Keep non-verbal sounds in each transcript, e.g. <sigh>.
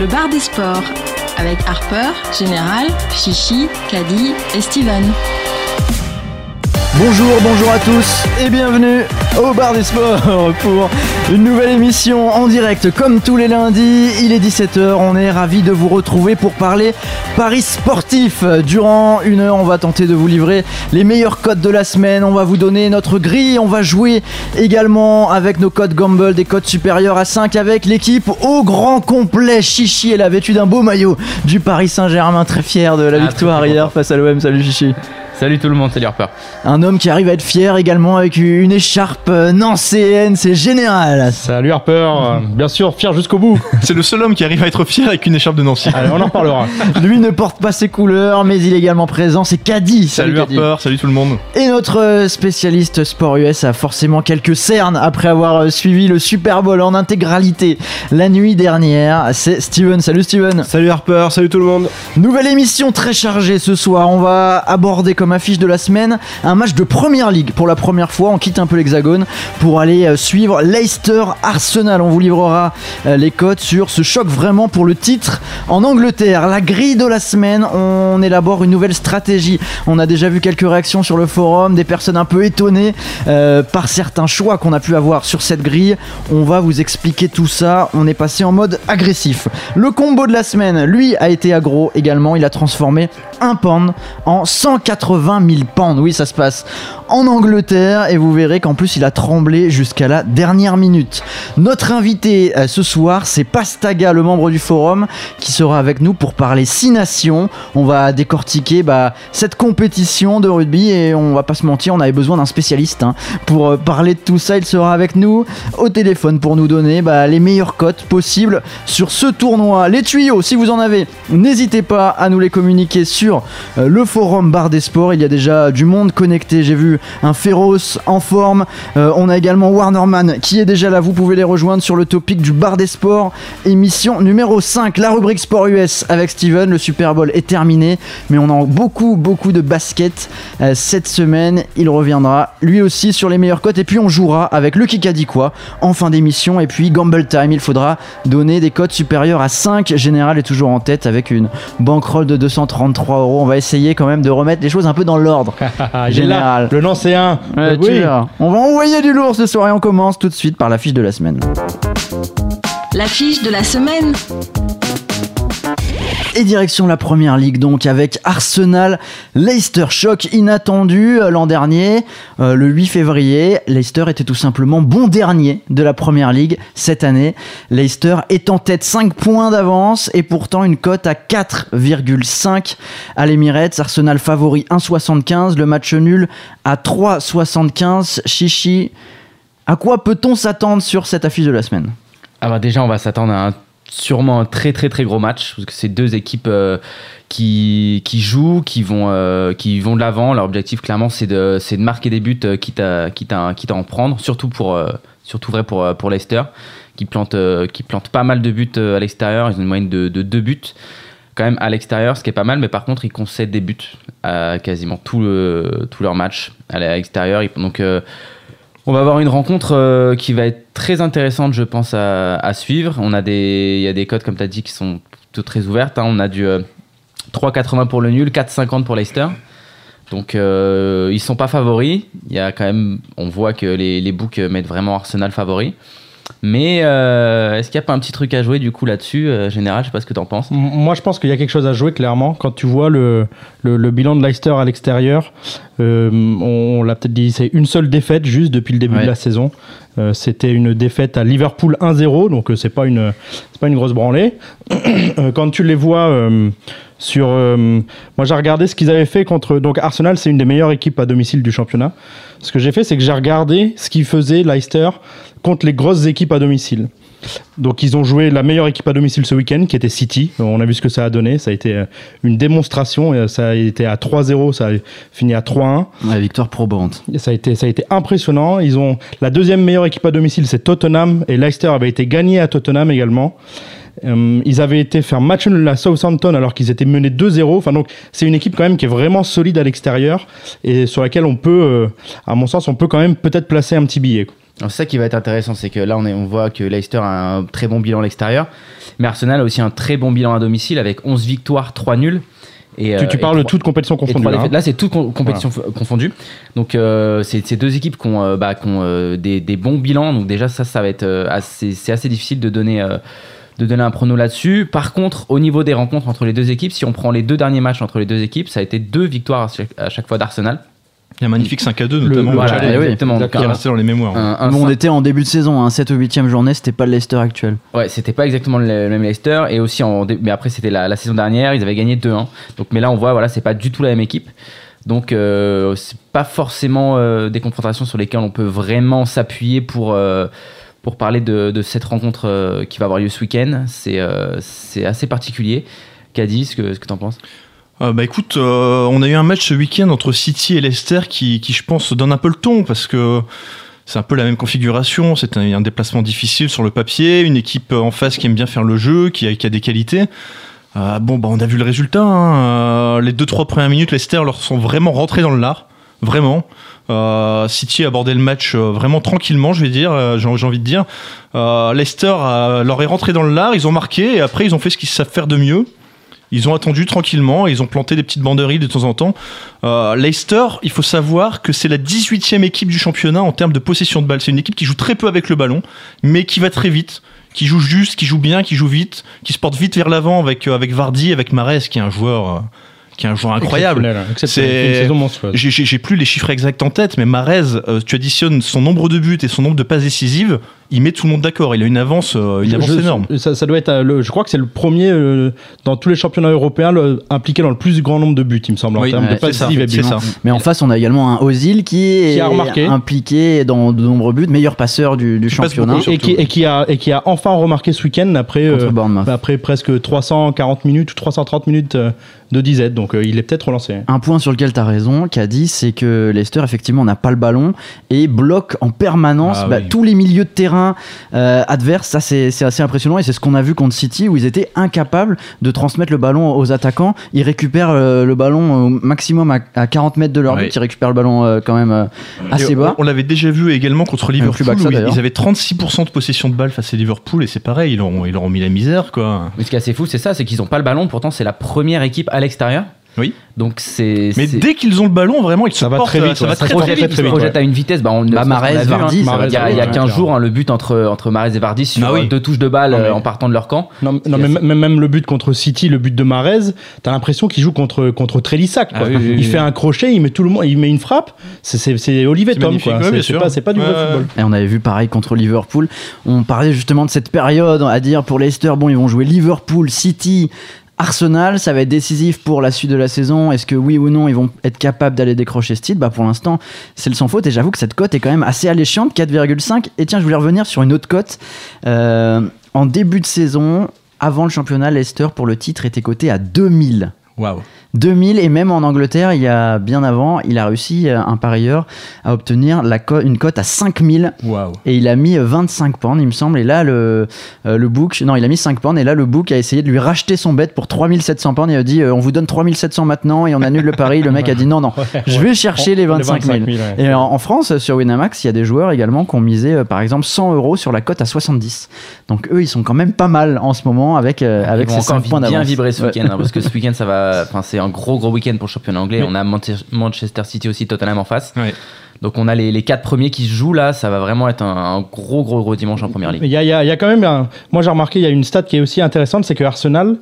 Le bar des sports avec Harper, Général, Chichi, Caddy et Steven. Bonjour, bonjour à tous et bienvenue au bar des sports <laughs> pour une nouvelle émission en direct comme tous les lundis. Il est 17h, on est ravis de vous retrouver pour parler Paris sportif. Durant une heure, on va tenter de vous livrer les meilleurs codes de la semaine. On va vous donner notre grille. On va jouer également avec nos codes Gamble, des codes supérieurs à 5 avec l'équipe au grand complet. Chichi, elle a vêtu d'un beau maillot du Paris Saint-Germain, très fier de la Ah, victoire hier face à l'OM. Salut Chichi. Salut tout le monde, salut Harper. Un homme qui arrive à être fier également avec une écharpe euh, nancéenne, c'est général. Salut Harper, Euh, bien sûr, fier jusqu'au bout. <laughs> C'est le seul homme qui arrive à être fier avec une écharpe de Nancy. Allez, on en reparlera. <laughs> Lui ne porte pas ses couleurs, mais il est également présent, c'est Caddy. Salut. Harper, salut tout le monde. Et notre euh, spécialiste sport US a forcément quelques cernes après avoir suivi le Super Bowl en intégralité la nuit dernière. C'est Steven. Salut Steven. Salut Harper, salut tout le monde. Nouvelle émission très chargée ce soir. On va aborder comme affiche de la semaine un match de première ligue. Pour la première fois, on quitte un peu l'hexagone pour aller euh, suivre Leicester Arsenal. On vous livrera euh, les codes sur ce choc vraiment pour le titre en Angleterre. La grille de la semaine, on élabore une nouvelle stratégie. On a déjà vu quelques réactions sur le forum, des personnes un peu étonnées euh, par certains choix qu'on a pu avoir sur cette grille. On va vous expliquer tout ça. On est passé en mode agressif. Le combo de la semaine, lui, a été aggro également. Il a transformé un pound en 180 000 pounds. Oui, ça se passe en Angleterre et vous verrez qu'en plus il a tremblé jusqu'à la dernière minute. Notre invité euh, ce soir, c'est Pastaga, le membre du forum, qui sera avec nous pour parler 6 nations. On va décortiquer bah, cette compétition de rugby et on va pas se mentir, on avait besoin d'un spécialiste hein, pour euh, parler de tout ça. Il sera avec nous au téléphone pour nous donner bah, les meilleures cotes possibles sur ce tournoi. Les tuyaux, si vous en avez, n'hésitez pas à nous les communiquer sur euh, le forum Bar des Sports. Il y a déjà du monde connecté. J'ai vu un féroce en forme. Euh, on a également Warnerman qui est déjà là. Vous pouvez les rejoindre sur le topic du Bar des Sports, émission numéro 5, la rubrique Sport US avec Steven. Le Super Bowl est terminé, mais on a beaucoup, beaucoup de basket euh, cette semaine. Il reviendra lui aussi sur les meilleures cotes. Et puis on jouera avec le Kikadi quoi en fin d'émission. Et puis Gamble Time, il faudra donner des cotes supérieures à 5. Général est toujours en tête avec une bankroll de 233 euros. On va essayer quand même de remettre les choses un peu dans l'ordre. <laughs> Général. là, Le Nancéen. Ouais, oui. On va envoyer du lourd ce soir et on commence tout de suite par la fiche de la semaine. L'affiche de la semaine. Et direction la première ligue donc avec Arsenal Leicester. Choc inattendu euh, l'an dernier euh, le 8 février. Leicester était tout simplement bon dernier de la première ligue cette année. Leicester est en tête 5 points d'avance et pourtant une cote à 4,5 à l'Emirates. Arsenal favori 1,75 le match nul à 3,75 Chichi à quoi peut-on s'attendre sur cette affiche de la semaine? Ah bah déjà on va s'attendre à un, sûrement un très très très gros match parce que c'est deux équipes euh, qui, qui jouent, qui vont, euh, qui vont de l'avant. Leur objectif clairement c'est de, de marquer des buts euh, quitte, à, quitte, à, en prendre, surtout pour, surtout vrai pour, pour Leicester qui plante, qui plante pas mal de buts à l'extérieur. Ils ont une moyenne de, de deux buts quand même à l'extérieur, ce qui est pas mal, mais par contre ils concèdent des buts à quasiment tout, le, tout leur match à l'extérieur. Donc on va avoir une rencontre euh, qui va être très intéressante, je pense, à, suivre. Il y a des codes, comme tu as dit, qui sont plutôt très ouvertes. hein. On a du euh, 3,80 pour le nul, 4,50 pour Leicester. Donc euh, ils sont pas favoris. Il y a quand on voit que les, les books mettent vraiment Arsenal favori. Mais euh, est-ce qu'il n'y a pas un petit truc à jouer du coup là-dessus, euh, général? Je sais pas ce que tu en penses. Moi, je pense qu'il y a quelque chose à jouer, clairement. Quand tu vois le, le, le bilan de Leicester à l'extérieur, euh, on, on l'a peut-être dit, c'est une seule défaite juste depuis le début Ouais. de la saison. C'était une défaite à Liverpool 1-0, donc c'est pas une c'est pas une grosse branlée. <clears throat> Quand tu les vois sur, euh, moi j'ai regardé ce qu'ils avaient fait contre donc Arsenal, c'est une des meilleures équipes à domicile du championnat. Ce que j'ai fait, c'est que j'ai regardé ce qu'ils faisaient Leicester contre les grosses équipes à domicile. Donc ils ont joué la meilleure équipe à domicile ce week-end, qui était City. On a vu ce que ça a donné. Ça a été euh, une démonstration. Euh, Ça a été à 3-0, ça a fini à 3-1. Ouais, victoire probante. Et Ça a été, ça a été impressionnant. Ils ont la deuxième meilleure équipe à domicile, c'est Tottenham, et Leicester avait été gagné à Tottenham également. Euh, ils avaient été faire match nul à Southampton alors qu'ils étaient menés 2-0. Enfin, donc, c'est une équipe quand même qui est vraiment solide à l'extérieur et sur laquelle on peut, euh, à mon sens, on peut quand même peut-être placer un petit billet. quoi. Alors, C'est ça qui va être intéressant, c'est que là on, est, on voit que Leicester a un très bon bilan à l'extérieur, mais Arsenal a aussi un très bon bilan à domicile avec 11 victoires, 3 nuls. Et, tu, euh, tu parles de trois- toute compétition et confondue. trois là, hein. Là, c'est toute com- compétition f- confondue. Donc, euh, c'est deux équipes qui ont, bah, ont, euh, des, des bons bilans. Donc, déjà, ça, ça va être assez, c'est assez difficile de donner, de donner un prono là-dessus. Par contre, au niveau des rencontres entre les deux équipes, si on prend les deux derniers matchs entre les deux équipes, ça a été deux victoires à chaque, à chaque fois d'Arsenal. Il y a un magnifique 5 à 2, notamment. Voilà, au Chalet, oui, exactement. Donc, qui est resté dans les mémoires. un- on était en début de saison, hein, 7 ou 8ème journée, c'était pas le Leicester actuel. Ouais, c'était pas exactement le le même Leicester et aussi en dé- mais après c'était la, la saison dernière, ils avaient gagné 2-1. Donc mais là on voit voilà, c'est pas du tout la même équipe. Donc euh, c'est pas forcément euh, des confrontations sur lesquelles on peut vraiment s'appuyer pour euh, pour parler de, cette rencontre euh, qui va avoir lieu ce week-end. C'est euh, assez particulier. Caddy, ce que que t'en penses? Euh, bah écoute, on a eu un match ce week-end entre City et Leicester qui, je pense, donne un peu le ton parce que c'est un peu la même configuration. C'est un, déplacement difficile sur le papier, une équipe en face qui aime bien faire le jeu, qui a, des qualités. Bon, bah, on a vu le résultat. hein. Les deux trois premières minutes, Leicester leur sont vraiment rentrés dans le lard, vraiment. Euh, City a abordé le match euh, vraiment tranquillement, je vais dire, euh, j'ai envie de dire. Leicester leur est rentré dans le lard, ils ont marqué et après ils ont fait ce qu'ils savent faire de mieux. Ils ont attendu tranquillement, et ils ont planté des petites banderies de temps en temps. Leicester, il faut savoir que c'est la 18e équipe du championnat en termes de possession de balle. C'est une équipe qui joue très peu avec le ballon, mais qui va très vite, qui joue juste, qui joue bien, qui joue vite, qui se porte vite vers l'avant avec, avec Vardy, avec Mares, qui est un joueur, qui est un joueur incroyable. C'est- J'ai j'ai plus les chiffres exacts en tête, mais Marez, euh, tu additionnes son nombre de buts et son nombre de passes décisives, il met tout le monde d'accord. Il a une avance, euh, une Je- avance je- énorme. Ça, ça doit être, euh, le- je crois que c'est le premier euh, dans tous les championnats européens le- impliqué dans le plus grand nombre de buts, il me semble, en Oui, termes ouais, de passes et buts. ça. Mais en face, on a également un Ozil qui est Qui a remarqué. impliqué dans de nombreux buts, meilleur passeur du, championnat beaucoup, Et qui, et, qui a, et qui a enfin remarqué ce week-end après, euh, Bournemouth. après presque 340 minutes ou 330 minutes euh, de disette. Donc euh, il est peut-être relancé. Un point sur lequel tu as raison, qu'a dit, c'est que Leicester, effectivement, n'a pas le ballon et bloque en permanence Ah bah, oui. tous les milieux de terrain euh, adverses. Ça, c'est assez impressionnant et c'est ce qu'on a vu contre City où ils étaient incapables de transmettre le ballon aux attaquants. Ils récupèrent euh, le ballon au maximum à, à 40 mètres de leur Ouais. but. Ils récupèrent le ballon euh, quand même euh, assez Et bas. On, on l'avait déjà vu également contre plus Liverpool ça, ils, avaient 36% de possession de balle face à Liverpool et c'est pareil, ils leur, ont, ils leur ont mis la misère quoi. Mais ce qui est assez fou, c'est ça, c'est qu'ils n'ont pas le ballon. Pourtant, c'est la première équipe à l'extérieur. Oui. Donc c'est. Mais dès qu'ils ont le ballon, vraiment, ils se Ça va portent, très vite, ça va très, vite. ils se projettent à une vitesse. Bah, on. Vardy, il y ça a, va il y a très vite, qu'un ouais. jour hein, le but entre, entre Mahrez et Vardy sur Ah oui. deux touches de balle Non, mais- en partant de leur camp. Non, mais même, même le but contre City, le but de Marez, t'as l'impression qu'il joue contre contre Trélissac. quoi. Ah oui, oui, il oui. fait un crochet, il met tout le monde, il met une frappe. C'est- Olivier C'est Tom, C'est- pas, du vrai football. Et on avait vu pareil contre Liverpool. On parlait justement de cette période à dire pour Leicester, bon, ils vont jouer Liverpool, City, Arsenal, ça va être décisif pour la suite de la saison. Est-ce que oui ou non ils vont être capables d'aller décrocher ce titre? Bah pour l'instant, c'est le sans faute et j'avoue que cette cote est quand même assez alléchante, 4,5. Et tiens, je voulais revenir sur une autre cote. Euh, en début de saison, avant le championnat, Leicester pour le titre était coté à 2000. Waouh. 2000 et même en Angleterre, il y a bien avant, il a réussi euh, un parieur à obtenir la co- une cote à 5000 Waouh. et il a mis euh, 25 pounds, il me semble. Et là, le, euh, le book, non, il a mis 5 pounds. Et là, le book a essayé de lui racheter son bet pour 3700 pounds. Il a dit, euh, on vous donne 3700 maintenant et on annule le pari. Le mec a dit, non, non, je vais chercher les 25 000. ouais. Et en, en France, sur Winamax, il y a des joueurs également qui ont misé, euh, par exemple, 100 euros sur la cote à 70. Donc eux, ils sont quand même pas mal en ce moment avec, euh, avec ces encore 5 points bien d'avance. vibrer ce week-end hein, parce que ce week-end ça va enfin c'est un gros gros week-end pour le championnat anglais. On a Manche- Manchester City aussi Tottenham en face. Donc on a les, les quatre premiers qui se jouent là. Ça va vraiment être un, un gros gros gros dimanche en première ligue. Il y a, il y a- il y a quand même, un- moi j'ai remarqué, il y a une stat qui est aussi intéressante, c'est que Arsenal,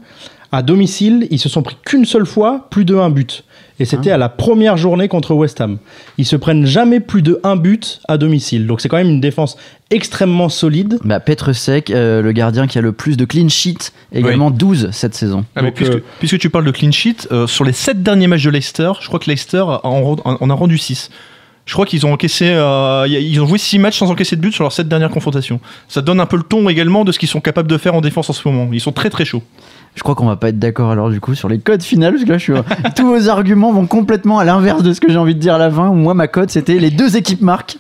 à domicile, ils se sont pris qu'une seule fois plus de un but. Et c'était à la première journée contre West Ham. Ils se prennent jamais plus de un but à domicile. Donc c'est quand même une défense extrêmement solide. Bah, Petrusek, euh, le gardien qui a le plus de clean sheet, également 12 cette saison. Ah, mais Donc, puisque, euh, puisque tu parles de clean sheet, euh, sur les 7 derniers matchs de Leicester, je crois que Leicester en, a rendu 6. Je crois qu'ils ont encaissé, euh, ils ont joué 6 matchs sans encaisser de but sur leurs 7 dernières confrontations. Ça donne un peu le ton également de ce qu'ils sont capables de faire en défense en ce moment. Ils sont très très chauds. Je crois qu'on va pas être d'accord alors du coup sur les codes finales parce que là je suis tous vos arguments vont complètement à l'inverse de ce que j'ai envie de dire à la fin. Moi ma cote c'était les deux équipes marquent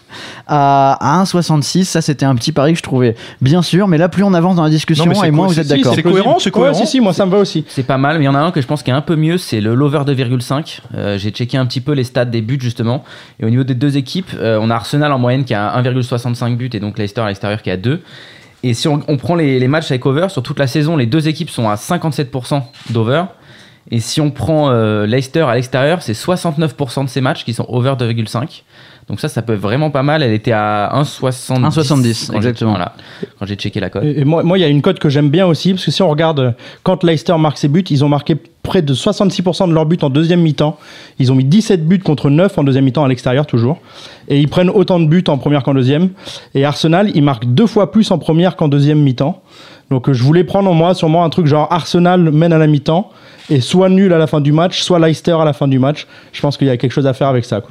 à, à 1,66. Ça c'était un petit pari que je trouvais bien sûr, mais là plus on avance dans la discussion Non, et moins vous êtes d'accord. c'est cohérent, c'est cohérent. Ouais, si, si, moi ça me va aussi. C'est pas mal, mais il y en a un que je pense qui est un peu mieux, c'est le l'over 2,5. Euh, J'ai checké un petit peu les stats des buts justement. Et au niveau des deux équipes, euh, on a Arsenal en moyenne qui a 1,65 buts et donc Leicester à l'extérieur qui a 2. Et si on, prend les matchs avec over, sur toute la saison, les deux équipes sont à 57% d'over. Et si on prend euh, Leicester à l'extérieur, c'est 69% de ces matchs qui sont over 2,5. Donc ça, ça peut être vraiment pas mal. Elle était à 1,70. 1,70, quand j'ai- exactement. Voilà, quand j'ai checké la cote. Et, et moi, moi, il y a une cote que j'aime bien aussi, parce que si on regarde euh, quand Leicester marque ses buts, ils ont marqué près de 66% de leurs buts en deuxième mi-temps. Ils ont mis 17 buts contre 9 en deuxième mi-temps à l'extérieur, toujours. Et ils prennent autant de buts en première qu'en deuxième. Et Arsenal, ils marquent deux fois plus en première qu'en deuxième mi-temps. Donc euh, je voulais prendre en moi sûrement un truc genre Arsenal mène à la mi-temps et soit nul à la fin du match, soit Leicester à la fin du match. Je pense qu'il y a quelque chose à faire avec ça.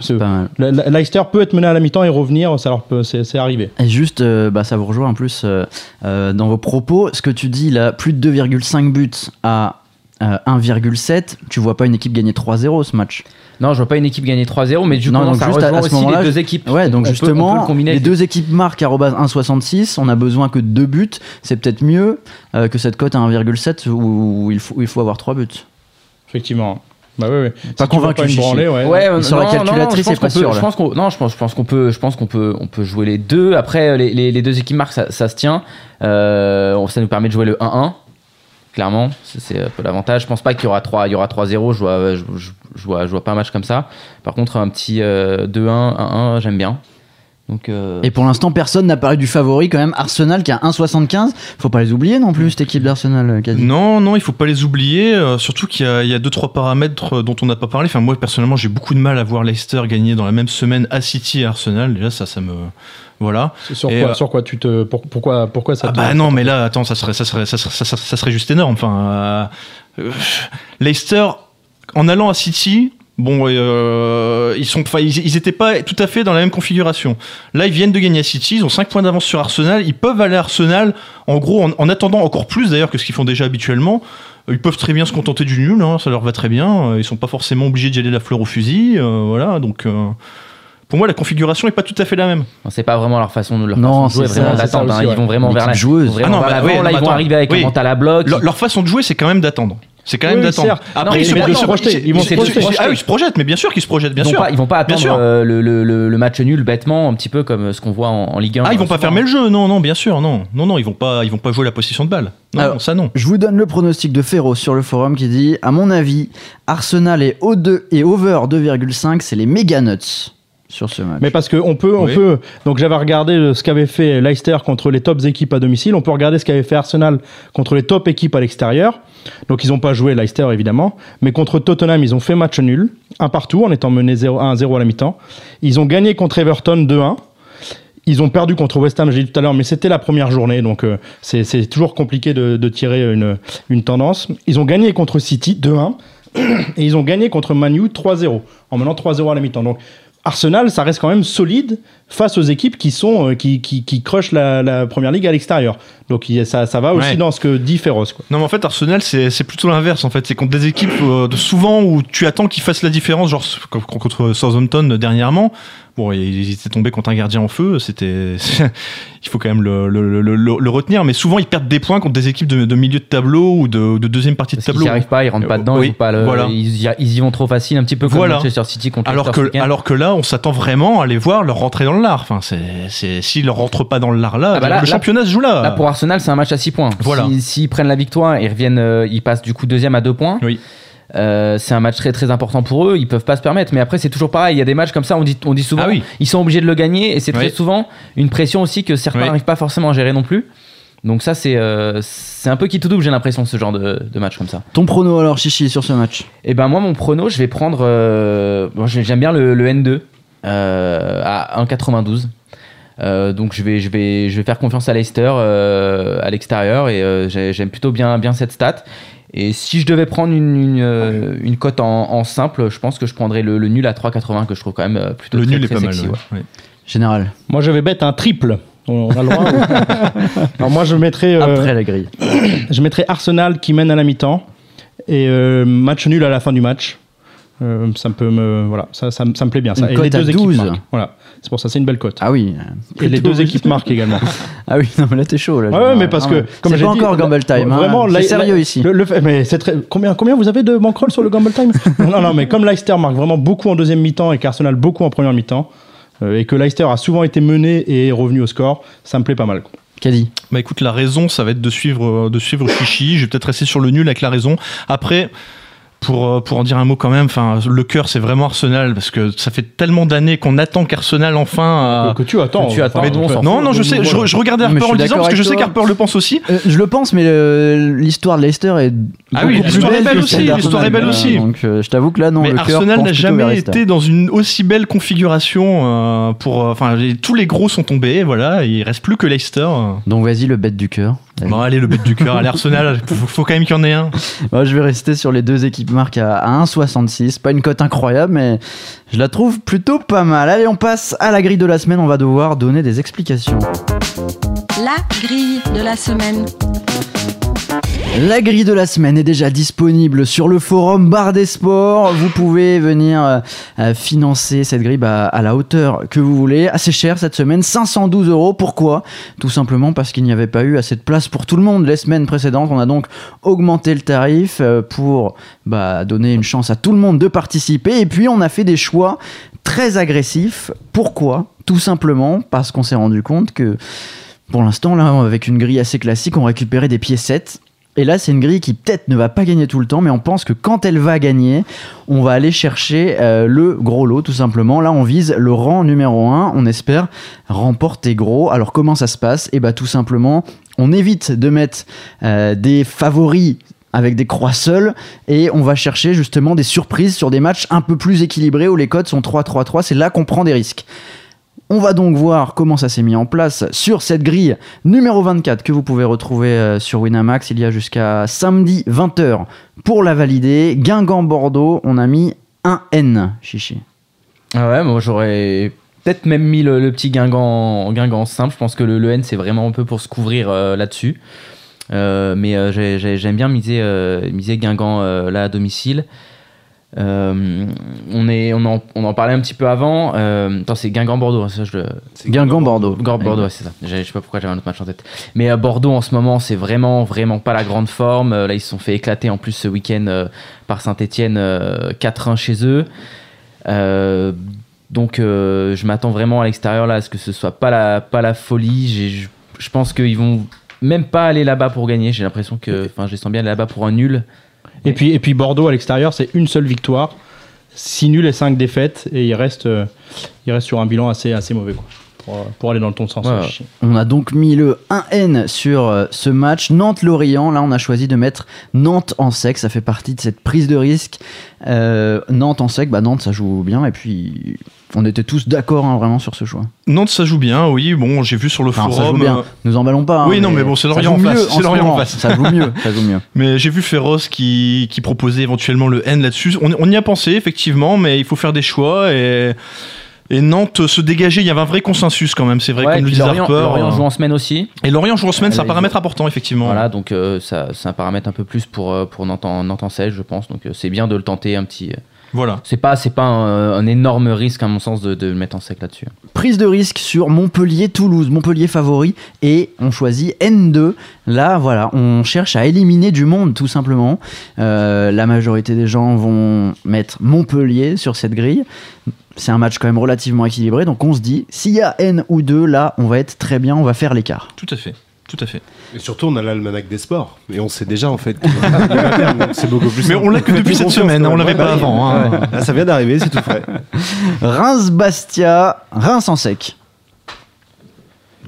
Le- le- Leicester peut être mené à la mi-temps et revenir, ça leur peut, c'est, arrivé. Et juste, euh, bah, ça vous rejoint en plus euh, dans vos propos. Ce que tu dis là, plus de 2,5 buts à euh, 1,7, tu vois pas une équipe gagner 3-0 ce match. Non, je vois pas une équipe gagner 3-0, mais du Non, coup, ça juste à- ce aussi moment-là, les deux équipes. Ouais, donc On justement, peut le combiner les avec- deux équipes marquent arobase 1,66. On a besoin que de deux buts. C'est peut-être mieux euh, que cette cote à 1,7 où, où il, faut, où il faut avoir trois buts. Effectivement. Bah oui, oui. Si tu vois convaincu, branlée, ouais. Ouais, euh, Sur la calculatrice, c'est je pense pas qu'on peut- sûr, Je pense qu'on, non, je pense, je pense qu'on peut, je pense qu'on peut, on peut jouer les deux. Après, euh, les, les, les deux équipes marquent, ça, ça se tient. Euh, ça nous permet de jouer le 1-1. Clairement, c'est, un peu l'avantage. Je pense pas qu'il y aura 3, il y aura 3-0. Je vois, vois, pas un match comme ça. Par contre, un petit euh, 2-1, 1-1, j'aime bien. Donc, euh, Et pour l'instant, personne n'a parlé du favori quand même. Arsenal qui a 1,75. Faut pas les oublier non plus, cette équipe d'Arsenal, euh. Non, non, il faut pas les oublier. euh, surtout qu'il y a, il y a deux trois paramètres dont on n'a pas parlé. Enfin, moi personnellement, j'ai beaucoup de mal à voir Leicester gagner dans la même semaine à City et Arsenal. Déjà, ça, ça me voilà. Sur, quoi, euh, sur quoi tu te. pour- pourquoi, pourquoi ça Ah te. bah non, mais là, attends, ça serait, ça serait, ça serait, ça serait, ça serait juste énorme. Enfin, Leicester, en allant à City, bon, euh, ils sont, enfin, ils, ils étaient pas tout à fait dans la même configuration. Là, ils viennent de gagner à City, ils ont 5 points d'avance sur Arsenal. Ils peuvent aller à Arsenal, en gros, en, en attendant encore plus d'ailleurs que ce qu'ils font déjà habituellement. Ils peuvent très bien se contenter du nul, hein, ça leur va très bien. Ils sont pas forcément obligés d'y aller la fleur au fusil, euh, voilà. Donc, euh, pour moi, la configuration est pas tout à fait la même. c'est pas vraiment leur façon de leur Non, façon de jouer, c'est vraiment d'attendre. hein. Ils vont vraiment vers la joueuse. Ah non, vers bah là, non, ils vont attends. arriver avec Oui. un mental à bloc. Leur façon de jouer, c'est quand même d'attendre. C'est quand même Oui, d'attendre. Après, Non, ils se mais projettent. de se projeter. Ils, Ils vont se projeter. Ah oui, ils se projettent, mais bien sûr qu'ils se projettent, bien ils vont sûr. pas, ils vont pas attendre euh, le, le, le, le match nul bêtement, un petit peu comme ce qu'on voit en, en Ligue 1. Ah, ils vont pas fermer le jeu, non, non, bien sûr, non, non, non, ils vont pas, ils vont pas jouer la possession de balle. Non, Alors, non, ça non. Je vous donne le pronostic de Ferro sur le forum qui dit À mon avis, Arsenal est, O2 et over 2,5, c'est les méga nuts sur ce match. Mais parce qu'on peut, on Oui. peut. Donc j'avais regardé le- ce qu'avait fait Leicester contre les tops équipes à domicile. On peut regarder ce qu'avait fait Arsenal contre les top équipes à l'extérieur. Donc ils n'ont pas joué Leicester évidemment, mais contre Tottenham ils ont fait match nul, un partout en étant menés 0 1-0 à la mi-temps. Ils ont gagné contre Everton 2-1. Ils ont perdu contre West Ham, j'ai dit tout à l'heure, mais c'était la première journée, donc euh, c'est c'est toujours compliqué de, de tirer une, une tendance. Ils ont gagné contre City 2-1 <clears throat> et ils ont gagné contre Manu 3-0 en menant 3-0 à la mi-temps. Donc Arsenal, ça reste quand même solide face aux équipes qui sont euh, qui, qui, qui crushent la, la première ligue à l'extérieur. Donc ça, ça va aussi Ouais. dans ce que dit Féroce. Quoi. Non, mais en fait, Arsenal, c'est plutôt l'inverse. En fait, c'est contre des équipes euh, de souvent où tu attends qu'ils fassent la différence, genre co- co- contre Southampton euh, dernièrement. Bon, ils étaient tombés contre un gardien en feu. C'était, <laughs> il faut quand même le, le, le, le- le retenir. Mais souvent, ils perdent des points contre des équipes de, de milieu de tableau ou de, de deuxième partie de Parce tableau. n'y arrivent pas, ils rentrent pas Euh, dedans, oui, ils, pas voilà. ils, y, ils y vont trop facile, un petit peu comme Voilà. Manchester City contre Alors que, alors que là, on s'attend vraiment à les voir leur rentrer dans le lard. Enfin, c'est, s'ils ne rentrent pas dans le lard là, Ah bah là- le là- championnat se joue là. Là, pour Arsenal, c'est un match à 6 points. Voilà. Si- S'ils prennent la victoire, ils reviennent, euh, ils passent du coup deuxième à 2 points. Oui. Euh, c'est un match très très important pour eux. Ils peuvent pas se permettre. Mais après, c'est toujours pareil. Il y a des matchs comme ça. On dit, on dit souvent, Ah oui. ils sont obligés de le gagner, et c'est très Oui. souvent une pression aussi que certains Oui. n'arrivent pas forcément à gérer non plus. Donc ça, c'est euh, c'est un peu qui tout double. J'ai l'impression ce genre de, de match comme ça. Ton prono alors, Chichi, sur ce match? Et ben moi, mon prono, je vais prendre. euh, j'ai- j'aime bien le, le N2 euh, à 1,92. Euh, donc je vais, je, vais, je vais faire confiance à Leicester euh, à l'extérieur et euh, j'ai- j'aime plutôt bien, bien cette stat. Et si je devais prendre une, une, euh, une cote en, en simple, je pense que je prendrais le, le nul à 3,80 que je trouve quand même euh, plutôt le très, nul est très pas sexy, mal. ouais. ouais. Ouais. Général. Moi je vais bête un triple On a le droit. <laughs> Alors moi, je mettrais, euh, Après la grille. <coughs> je mettrais Arsenal qui mène à la mi-temps et euh, match nul à la fin du match. Euh, ça me peut me voilà, ça, ça, me- ça me plaît bien. Ça. Une Et cote les deux à 12. équipes marquent. Voilà, c'est pour ça, c'est une belle cote. Ah oui. et les deux équipes marquent également. <laughs> Ah oui, non, mais là t'es chaud. Là, Ouais, ouais, mais parce que comme c'est pas dit, encore Gamble Time. hein. Vraiment, c'est sérieux ici. Le, le fait- mais c'est très. Combien, combien vous avez de bankroll sur le Gamble Time? <laughs> Non, non, mais comme Leicester marque vraiment beaucoup en deuxième mi-temps et qu'Arsenal beaucoup en première mi-temps, euh, et que Leicester a souvent été mené et est revenu au score, ça me plaît pas mal. quoi. Caddy. Bah écoute, la raison, ça va être de suivre, de suivre Chichi. Je vais peut-être rester sur le nul avec la raison. Après, pour, euh, pour en dire un mot quand même, enfin, le cœur, c'est vraiment Arsenal parce que ça fait tellement d'années qu'on attend qu'Arsenal enfin. euh, que tu attends. que tu attends, enfin, nous, on s'en Non, non, je sais, je, je regardais Non, Harper je en le disant parce que je sais qu'Harper le pense aussi. Euh, je le pense, mais l'histoire de Leicester est. Ah oui, l'histoire est belle aussi, l'histoire est belle aussi. Donc euh, je t'avoue que là, non, Mais le cœur Arsenal n'a jamais été dans une aussi belle configuration euh, pour. Enfin, tous les gros sont tombés, voilà. Il reste plus que Leicester. Donc vas-y, le bête du cœur. Bon, allez, le bête du cœur. Allez, Arsenal, <laughs> faut, faut quand même qu'il y en ait un. Moi, je vais rester sur les deux équipes marques à, à 1,66. Pas une cote incroyable, mais je la trouve plutôt pas mal. Allez, on passe à la grille de la semaine. On va devoir donner des explications. La grille de la semaine. La grille de la semaine est déjà disponible sur le forum Bar des Sports. Vous pouvez venir euh, euh, financer cette grille bah, à la hauteur que vous voulez. Assez cher cette semaine, 512 euros. Pourquoi? Tout simplement parce qu'il n'y avait pas eu assez de place pour tout le monde les semaines précédentes. On a donc augmenté le tarif euh, pour bah, donner une chance à tout le monde de participer. Et puis on a fait des choix très agressifs. Pourquoi? Tout simplement parce qu'on s'est rendu compte que pour l'instant, là, avec une grille assez classique, on récupérait des piécettes. Et là, c'est une grille qui peut-être ne va pas gagner tout le temps, mais on pense que quand elle va gagner, on va aller chercher euh, le gros lot, tout simplement. Là, on vise le rang numéro 1. On espère remporter gros. Alors, comment ça se passe? Et bah, tout simplement, on évite de mettre euh, des favoris avec des croix seuls et on va chercher justement des surprises sur des matchs un peu plus équilibrés où les codes sont 3-3-3. C'est là qu'on prend des risques. On va donc voir comment ça s'est mis en place sur cette grille numéro 24 que vous pouvez retrouver euh, sur Winamax. Il y a jusqu'à samedi 20h pour la valider. Guingamp-Bordeaux, on a mis un N, chichi. Ah ouais, moi j'aurais peut-être même mis le, petit Guingamp, Guingamp simple. Je pense que le, N c'est vraiment un peu pour se couvrir euh, là-dessus. Euh, mais j'ai- j'ai- j'aime bien miser, miser Guingamp là à domicile. Euh, on, est, on, en, on en parlait un petit peu avant. Euh, attends, c'est Guingamp-Bordeaux. hein, ça, je le- Guingamp-Bordeaux. Bordeaux, ouais, c'est ça. Je sais pas pourquoi j'avais un autre match en tête. Mais euh, Bordeaux en ce moment, c'est vraiment, vraiment pas la grande forme. Là, ils se sont fait éclater en plus ce week-end par Saint-Etienne 4-1 chez eux. Donc, je m'attends vraiment à l'extérieur là à ce que ce soit pas la, pas la folie. Je, pense qu'ils vont même pas aller là-bas pour gagner. J'ai l'impression que, enfin, je les sens bien aller là-bas pour un nul. Et puis, Bordeaux à l'extérieur, c'est une seule victoire, 6 nuls et 5 défaites, et il reste, euh, il reste sur un bilan assez, assez mauvais pour, pour aller dans ton sens. Ouais, euh. On a donc mis le 1N sur euh, ce match. Nantes-Lorient, là on a choisi de mettre Nantes en sec. Ça fait partie de cette prise de risque. Euh, Nantes en sec, bah Nantes ça joue bien. Et puis on était tous d'accord hein, vraiment sur ce choix. Nantes, ça joue bien, oui. Bon, j'ai vu sur le Enfin, ça joue forum. bien. euh, Nous emballons pas. hein, Oui, non, mais bon, c'est Lorient en face, c'est ce Lorient en face. Ça joue mieux. Ça joue mieux. <laughs> Mais j'ai vu Féroce qui, qui proposait éventuellement le N là-dessus. On, on y a pensé, effectivement, mais il faut faire des choix. Et, et Nantes se dégager, il y avait un vrai consensus quand même, c'est vrai, Ouais, comme et le disait Lorient, Harper. Lorient euh, joue en semaine aussi. Et Lorient joue en semaine, c'est un paramètre important, effectivement. Voilà, donc euh, ça, c'est un paramètre un peu plus pour, euh, pour Nantes en, Nantes en 16, je pense. Donc euh, c'est bien de le tenter un petit. euh, Voilà. C'est pas, c'est pas un, un énorme risque, à mon sens, de, de le mettre en sec là-dessus. Prise de risque sur Montpellier-Toulouse. Montpellier favori. Et on choisit N2. Là, voilà, on cherche à éliminer du monde, tout simplement. Euh, la majorité des gens vont mettre Montpellier sur cette grille. C'est un match quand même relativement équilibré. Donc on se dit, s'il y a N ou 2, là, on va être très bien, on va faire l'écart. Tout à fait. Tout à fait. Et surtout, on a l'almanach des sports. Et on sait déjà, en fait, <laughs> c'est beaucoup plus Mais simple. on l'a que depuis cette semaine, quand on l'avait pas avant. hein. Ouais. Là, ça vient d'arriver, c'est tout frais. <laughs> Reims-Bastia, Reims en sec.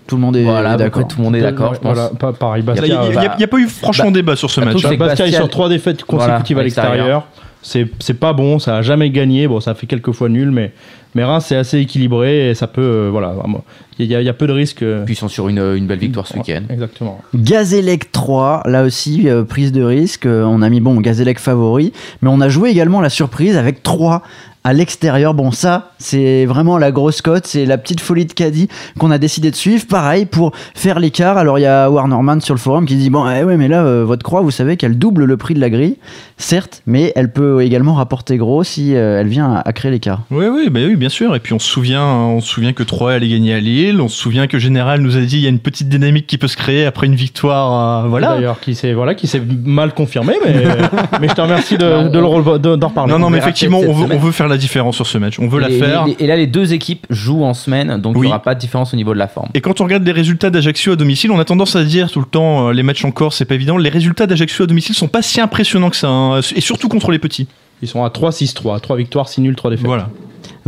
Tout le monde est Voilà, d'accord. tout le monde est d'accord, je pense. Voilà, pa- pareil, Il n'y Bastia. a, euh, y a pas eu franchement bah, débat sur ce bah, match. hein. que Bastia est Bastia- sur trois défaites consécutives Voilà, à l'extérieur. C'est c'est pas bon, ça a jamais gagné. Bon, ça a fait quelques fois nul, mais, mais Reims c'est assez équilibré et ça peut. euh, voilà, vraiment. Il y, a- il y a peu de risques. euh, Puis ils sont sur une, une belle victoire ce week-end. Exactement. Gazélec 3, là aussi, euh, prise de risque. On a mis, bon, Gazélec favori, mais on a joué également la surprise avec 3 à l'extérieur. Bon, ça, c'est vraiment la grosse cote, c'est la petite folie de Caddy qu'on a décidé de suivre. Pareil, pour faire l'écart. Alors, il y a Warnerman sur le forum qui dit Bon, eh ouais, mais là, euh, votre croix, vous savez qu'elle double le prix de la grille, certes, mais elle peut également rapporter gros si euh, elle vient à, à créer l'écart. Oui, oui, bah oui, bien sûr. Et puis on se souvient, on se souvient que Troyes allait gagner à Lille. On se souvient que Général nous a dit il y a une petite dynamique qui peut se créer après une victoire. euh, voilà. D'ailleurs, qui s'est voilà, qui s'est mal confirmé, mais, <laughs> mais je te remercie de, de de- d'en reparler. Non, non, on mais effectivement, on veut, on veut faire la différence sur ce match. On veut la faire. et- et là, les deux équipes jouent en semaine, donc il Oui. n'y aura pas de différence au niveau de la forme. Et quand on regarde les résultats d'Ajaccio à domicile, on a tendance à dire tout le temps euh, les matchs en Corse, c'est pas évident. Les résultats d'Ajaccio à domicile sont pas si impressionnants que ça, hein, et surtout contre les petits. Ils sont à 3-6-3, 3 victoires, 6 nuls, 3 défaites. Voilà.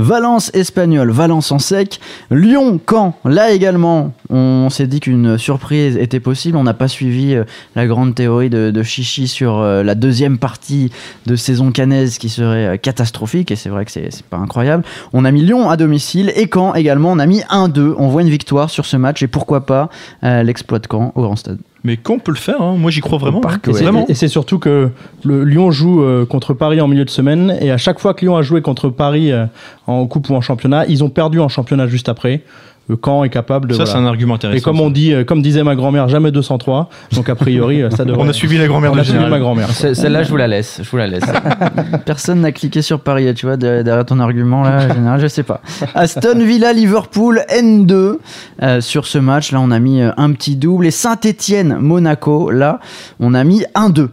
Valence espagnol, Valence en sec, Lyon, Caen, là également, on s'est dit qu'une surprise était possible. On n'a pas suivi euh, la grande théorie de, Chichi sur euh, la deuxième partie de saison canaise qui serait euh, catastrophique, et c'est vrai que c'est pas incroyable. On a mis Lyon à domicile et Caen également, on a mis 1-2. On voit une victoire sur ce match, et pourquoi pas l'exploit de Caen au Grand Stade. Mais quand on peut le faire, hein, moi j'y crois vraiment. parc, hein. ouais. Vraiment. Et c'est surtout que le Lyon joue euh, contre Paris en milieu de semaine et à chaque fois que Lyon a joué contre Paris euh, en coupe ou en championnat, ils ont perdu en championnat juste après. Euh, Caen est capable de. Ça, voilà. c'est un argument intéressant. Et comme on dit, euh, comme disait ma grand-mère, jamais 203. Donc a priori, euh, ça devrait. <laughs> On a suivi la grand-mère On de a suivi ma grand-mère. Celle-là, je vous la laisse. Je vous la laisse. <laughs> Personne n'a cliqué sur Paris, tu vois, derrière ton argument là, général, je sais pas. <laughs> Aston Villa, Liverpool, N2 euh, sur ce match. Là, on a mis un petit double. Et Saint-Etienne, Monaco, là, on a mis 1-2.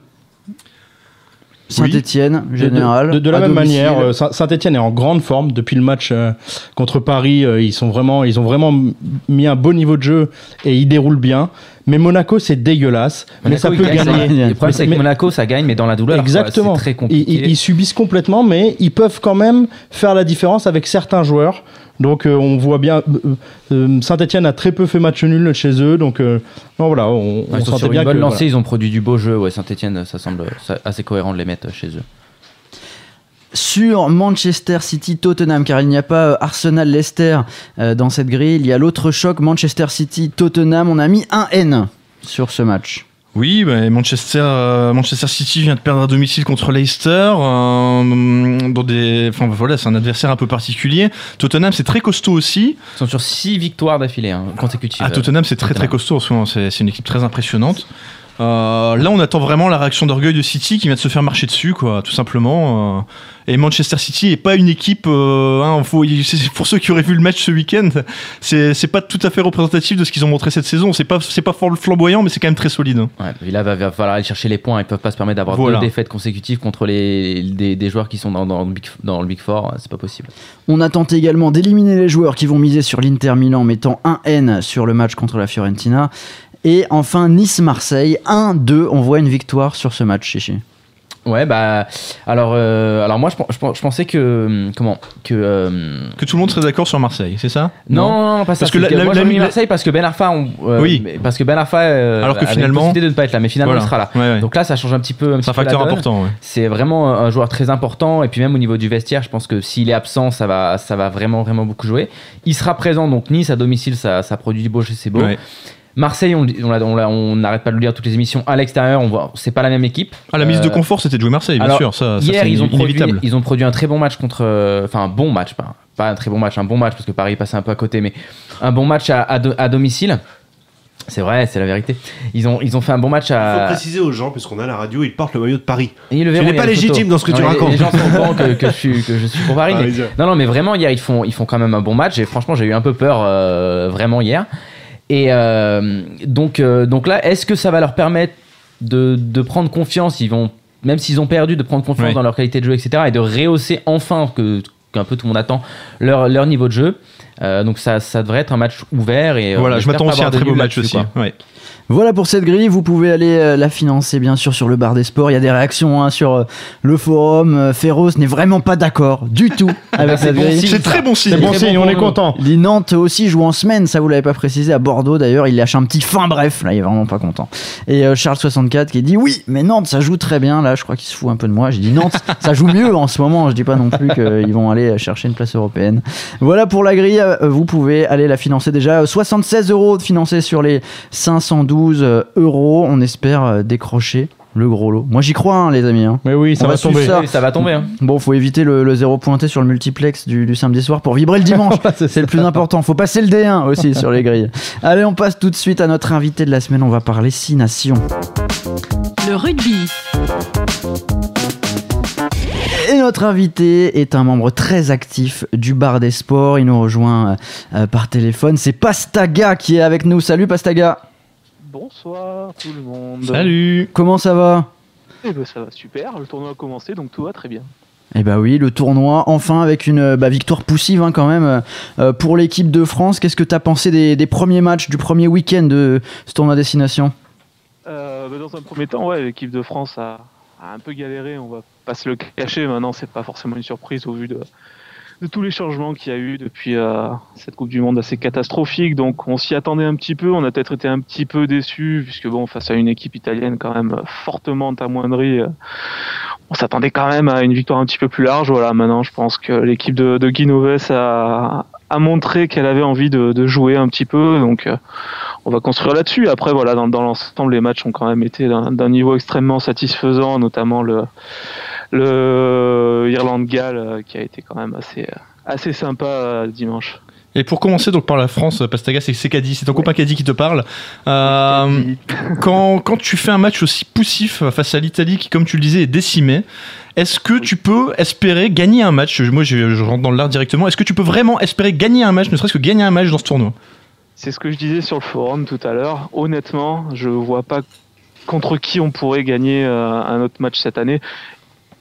Saint-Etienne, général. De, de la même domicile. manière, euh, Saint- Saint-Etienne est en grande forme depuis le match euh, contre Paris. euh, ils sont vraiment, ils ont vraiment mis un beau niveau de jeu et ils déroulent bien. Mais Monaco, c'est dégueulasse. mais ça peut gagne, gagner. gagne. Le problème, c'est que Mais- Monaco, ça gagne, mais dans la douleur. Exactement. C'est très Ils, compliqué. ils- ils subissent complètement, mais ils peuvent quand même faire la différence avec certains joueurs. Donc euh, on voit bien, Saint-Etienne a très peu fait match nul chez eux, donc euh, non, voilà, on, Ouais, sentait sur bien une bonne que lancée, voilà. ils ont produit du beau jeu. Ouais, Saint-Etienne, ça semble assez cohérent de les mettre chez eux. Sur Manchester City Tottenham car il n'y a pas euh, Arsenal Leicester euh, dans cette grille il y a l'autre choc Manchester City Tottenham on a mis un N sur ce match Oui, bah, Manchester, euh, Manchester City vient de perdre à domicile contre Leicester. euh, dans des, enfin voilà, c'est un adversaire un peu particulier. Tottenham, c'est très costaud aussi. Ils sont sur 6 victoires d'affilée hein, consécutives. Ah, Tottenham, c'est très très costaud en ce moment. C'est une équipe très impressionnante. Euh, là, on attend vraiment la réaction d'orgueil de City qui vient de se faire marcher dessus, quoi, tout simplement. Euh, et Manchester City est pas une équipe. euh, hein, faut- pour ceux qui auraient vu le match ce week-end, c'est pas tout à fait représentatif de ce qu'ils ont montré cette saison. C'est pas c'est pas fort flamboyant, mais c'est quand même très solide. Ouais, et là, va, va falloir aller chercher les points. Ils peuvent pas se permettre d'avoir Voilà. deux défaites consécutives contre les, des, des joueurs qui sont dans, dans le, Big, dans le Big Four. C'est pas possible. On a tenté également d'éliminer les joueurs qui vont miser sur l'Inter Milan, mettant un N sur le match contre la Fiorentina. Et enfin, Nice-Marseille, 1-2. On voit une victoire sur ce match, Chichi. Ouais, bah. Alors, euh, alors moi, je, je pen- je pensais que. hum, Comment Que. euh, Que tout le monde serait d'accord sur Marseille, c'est ça? Non, non, non, pas ça. Parce que la- la- moi, la- mis Marseille parce que Ben Arfa. on- euh, Oui. Parce que Ben Arfa. euh, Alors que avait finalement- possibilité de ne pas être là, mais finalement, Voilà. il sera là. Ouais, ouais. Donc là, ça change un petit peu. C'est un facteur important. ouais. C'est vraiment un joueur très important et puis même au niveau du vestiaire, je pense que s'il est absent, ça va, ça va vraiment vraiment beaucoup jouer. Il sera présent donc Nice à domicile, ça, ça produit du beau jeu, c'est beau. Marseille, on on l'a- on l'a- on n'arrête pas de le dire toutes les émissions. À l'extérieur, on voit, c'est pas la même équipe. Ah, la mise de Euh, confort, c'était de jouer Marseille, bien alors, sûr. Ça, Hier, c'est ils ont, produit, inévitable. ils ont produit un très bon match contre. euh, Enfin, un bon match, pas, pas un très bon match, un bon match parce que Paris passait un peu à côté, mais un bon match à, à do- à domicile. C'est vrai, c'est la vérité. Ils ont, ils ont fait un bon match Il faut à. préciser aux gens, puisqu'on a la radio, ils portent le maillot de Paris. Ils le Tu n'es pas photos. légitime dans ce que tu Non, les- racontes. Les gens sont que, que je suis, que je suis pour Paris. <laughs> Ah, mais- non, non, mais vraiment, hier, ils font, ils font quand même un bon match. Et franchement, j'ai eu un peu peur, euh, vraiment, hier. Et euh, donc, euh, donc là, est-ce que ça va leur permettre de, de prendre confiance? Ils vont, même s'ils ont perdu, de prendre confiance dans leur qualité de jeu, etc. Et de rehausser enfin, que qu'un peu tout le monde attend, leur, leur niveau de jeu. Euh, donc ça, ça devrait être un match ouvert. Et, euh, Voilà, on je m'attends aussi à un très beau match aussi. quoi. Ouais. Voilà pour cette grille, vous pouvez aller euh, la financer bien sûr sur le bar des sports. Il y a des réactions hein, sur le forum. Féroce n'est vraiment pas d'accord du tout <laughs> avec c'est cette bon grille. C'est très bon signe. C'est bon Très signe, bon on est content. Il dit Nantes aussi joue en semaine, ça vous l'avez pas précisé, à Bordeaux d'ailleurs, il lâche un petit fin bref, là il est vraiment pas content. Et euh, Charles64 qui dit oui, mais Nantes ça joue très bien, là je crois qu'il se fout un peu de moi, j'ai dit Nantes <laughs> ça joue mieux en ce moment, je dis pas non plus qu'ils vont aller chercher une place européenne. Voilà pour la grille, vous pouvez aller la financer déjà, euh, 76 euros de financer sur les 512 euros, on espère euh, décrocher le gros lot. Moi j'y crois, hein, les amis. hein. Mais oui, ça va, tomber. ça. Oui, ça va tomber. hein. Bon, faut éviter le, le zéro pointé sur le multiplex du, du samedi soir pour vibrer le dimanche. <laughs> c'est le plus important. Faut passer le D1 aussi sur les grilles. Allez, on passe tout de suite à notre invité de la semaine. On va parler 6 nations. Le rugby. Et notre invité est un membre très actif du bar des sports. Il nous rejoint euh, par téléphone. C'est Pastaga qui est avec nous. Salut Pastaga. Bonsoir tout le monde. Salut Comment ça va? Eh ben, ça va super, le tournoi a commencé donc tout va très bien. Eh bah oui, le tournoi, enfin avec une euh, bah, victoire poussive hein, quand même euh, pour l'équipe de France. Qu'est-ce que tu as pensé des, des premiers matchs, du premier week-end de ce tournoi destination? Euh, bah, dans un premier temps, ouais, l'équipe de France a, a un peu galéré, on va se le cacher. Maintenant, c'est pas forcément une surprise au vu de, tous les changements qu'il y a eu depuis euh, cette Coupe du Monde assez catastrophique. Donc, on s'y attendait un petit peu. On a peut-être été un petit peu déçus puisque bon, face à une équipe italienne quand même fortement amoindrie. euh, on s'attendait quand même à une victoire un petit peu plus large. Voilà, maintenant, je pense que l'équipe de, de Guy Noves a, a montré qu'elle avait envie de, de jouer un petit peu. Donc, euh, on va construire là-dessus. Après, voilà, dans, dans l'ensemble, les matchs ont quand même été d'un niveau extrêmement satisfaisant, notamment le, le Irlande-Galles euh, qui a été quand même assez, euh, assez sympa euh, dimanche. Et pour commencer donc par la France, Pastaga, c'est Caddy, c'est ton copain Caddy qui te parle. Euh, quand, quand tu fais un match aussi poussif face à l'Italie qui, comme tu le disais, est décimée, est-ce que tu peux espérer gagner un match? Moi, je, je rentre dans l'art directement. Est-ce que tu peux vraiment espérer gagner un match, ne serait-ce que gagner un match dans ce tournoi? C'est ce que je disais sur le forum tout à l'heure. Honnêtement, je vois pas contre qui on pourrait gagner euh, un autre match cette année.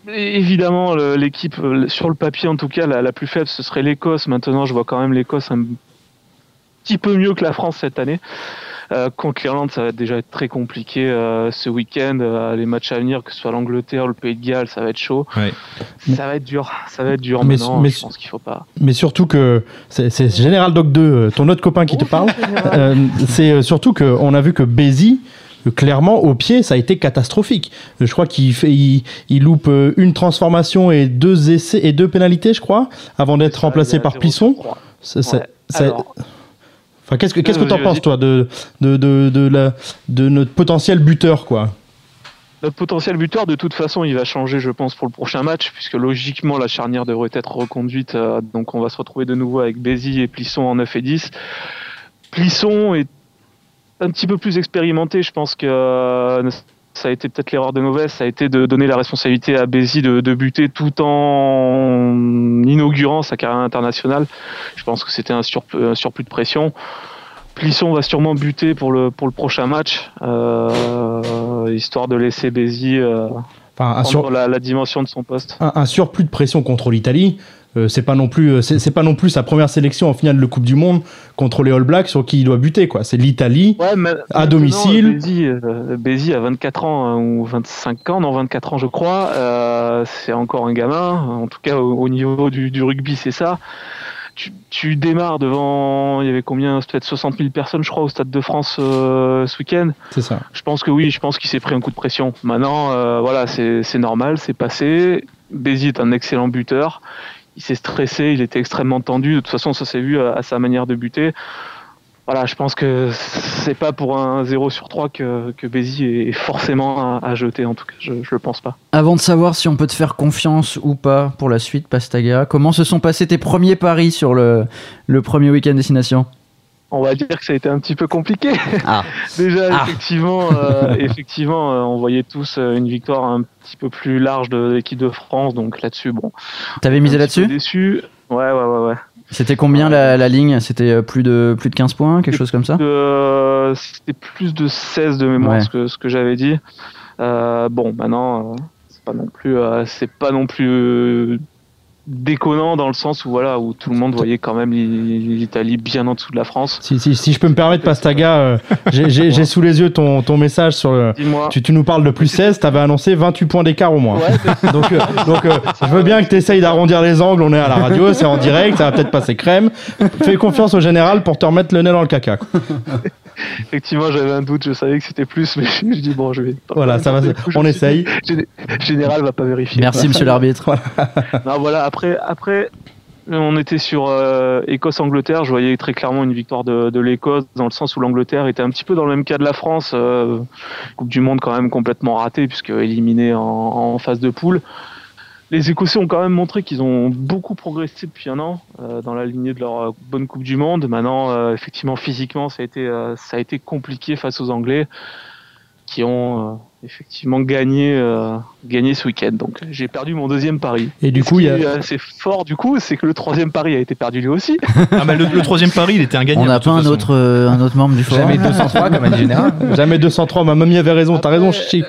Évidemment, l'équipe, euh, sur le papier en tout cas, la, la plus faible, ce serait l'Écosse. Maintenant, je vois quand même l'Écosse un petit peu mieux que la France cette année. Euh, contre l'Irlande, ça va déjà être très compliqué euh, ce week-end. Euh, les matchs à venir, que ce soit l'Angleterre, le Pays de Galles, ça va être chaud. Ouais. Ça va être dur. Ça va être dur. Mais- Maintenant, mais- je pense qu'il faut pas. Mais surtout que c'est Général Doc 2, euh, ton autre copain qui te parle. C'est euh, surtout qu'on a vu que Bézi, clairement, au pied, ça a été catastrophique. Je crois qu'il fait, il, il loupe une transformation et deux essais et deux pénalités, je crois, avant d'être remplacé par Pisson. Ouais. c'est- Alors, Enfin, qu'est-ce que qu'est-ce que t'en penses toi de de, de, de la de notre potentiel buteur quoi? Notre potentiel buteur, de toute façon, il va changer, je pense, pour le prochain match, puisque logiquement, la charnière devrait être reconduite. euh, donc, on va se retrouver de nouveau avec Bézi et Plisson en 9 et 10. Plisson est un petit peu plus expérimenté. Je pense que euh, ça a été peut-être l'erreur de Noves, ça a été de donner la responsabilité à Bézi de, de buter tout en inaugurant sa carrière internationale. Je pense que c'était un, surp- un surplus de pression. Plisson va sûrement buter pour le, pour le prochain match, euh, histoire de laisser Bézi euh, Enfin, prendre sur- la, la dimension de son poste. un- un surplus de pression contre l'Italie. Euh, c'est pas non plus euh, c'est pas non plus sa première sélection en finale de Coupe du Monde contre les All Blacks sur qui il doit buter quoi. C'est l'Italie. Ouais, À domicile. Bézi, euh, a 24 ans hein, ou 25 ans, non 24 ans je crois. euh, c'est encore un gamin. En tout cas, au, au niveau du, du rugby, c'est ça. Tu, tu démarres devant, il y avait combien Peut-être 60 000 personnes, je crois, au Stade de France euh, ce week-end. C'est ça. Je pense que oui, je pense qu'il s'est pris un coup de pression. Maintenant, euh, voilà, c'est c'est normal, c'est passé. Bézi est un excellent buteur. Il s'est stressé, il était extrêmement tendu. De toute façon, ça s'est vu à, sa manière de buter. Voilà, je pense que c'est pas pour un 0 sur 3 que, que est forcément à, jeter, en tout cas, je, je le pense pas. Avant de savoir si on peut te faire confiance ou pas pour la suite, Pastaga, comment se sont passés tes premiers paris sur le, le premier week-end destination? On va dire que ça a été un petit peu compliqué. Ah. <laughs> Déjà, Ah. effectivement, euh, <laughs> effectivement euh, on voyait tous euh, une victoire un petit peu plus large de l'équipe de France, donc là-dessus, bon. T'avais misé là-dessus Déçu. Ouais, ouais, ouais, ouais. C'était combien la, la ligne? C'était plus de, plus de 15 points, quelque chose comme ça? Euh, C'était plus de 16 de mémoire Ouais. ce que, ce que j'avais dit. Bon, maintenant, c'est pas non plus, c'est pas non plus déconnant dans le sens où voilà où tout le monde voyait quand même l'I- l'Italie bien en dessous de la France. Si, si, si je peux me permettre, Pastaga, euh, j'ai- sous les yeux ton, ton message sur le. Dis-moi. Tu, tu nous parles de plus 16, t'avais annoncé 28 points d'écart au moins. Ouais, Donc, euh, donc euh, je veux bien que tu essayes d'arrondir les angles, on est à la radio, c'est en direct, ça va peut-être passer crème. Fais confiance au général pour te remettre le nez dans le caca. quoi. effectivement, j'avais un doute, je savais que c'était plus, mais je, je dis bon, je vais. Voilà, ça va, coup, on suis essaye. Géné- Général va pas vérifier. Merci, monsieur l'arbitre. Non, voilà, après, après On était sur euh, Écosse-Angleterre. Je voyais très clairement une victoire de, l'Écosse dans le sens où l'Angleterre était un petit peu dans le même cas de la France. euh, coupe du Monde quand même complètement ratée puisque éliminée en, phase de poule. Les Écossais ont quand même montré qu'ils ont beaucoup progressé depuis un an euh, dans la lignée de leur bonne Coupe du Monde. Maintenant, effectivement, physiquement, ça a été compliqué face aux Anglais qui ont euh, effectivement gagné euh, gagné ce week-end. Donc j'ai perdu mon deuxième pari. Et du Ce coup, il y a- est assez fort du coup, c'est que le troisième pari a été perdu lui aussi. <laughs> Ah, bah, le, le troisième pari, il était un gagnant. On n'a pas un façon. autre, euh, un autre membre du forum Jamais 203 comme a dit Général. <laughs> Jamais 203, ma mamie avait raison, t'as raison, Chichi.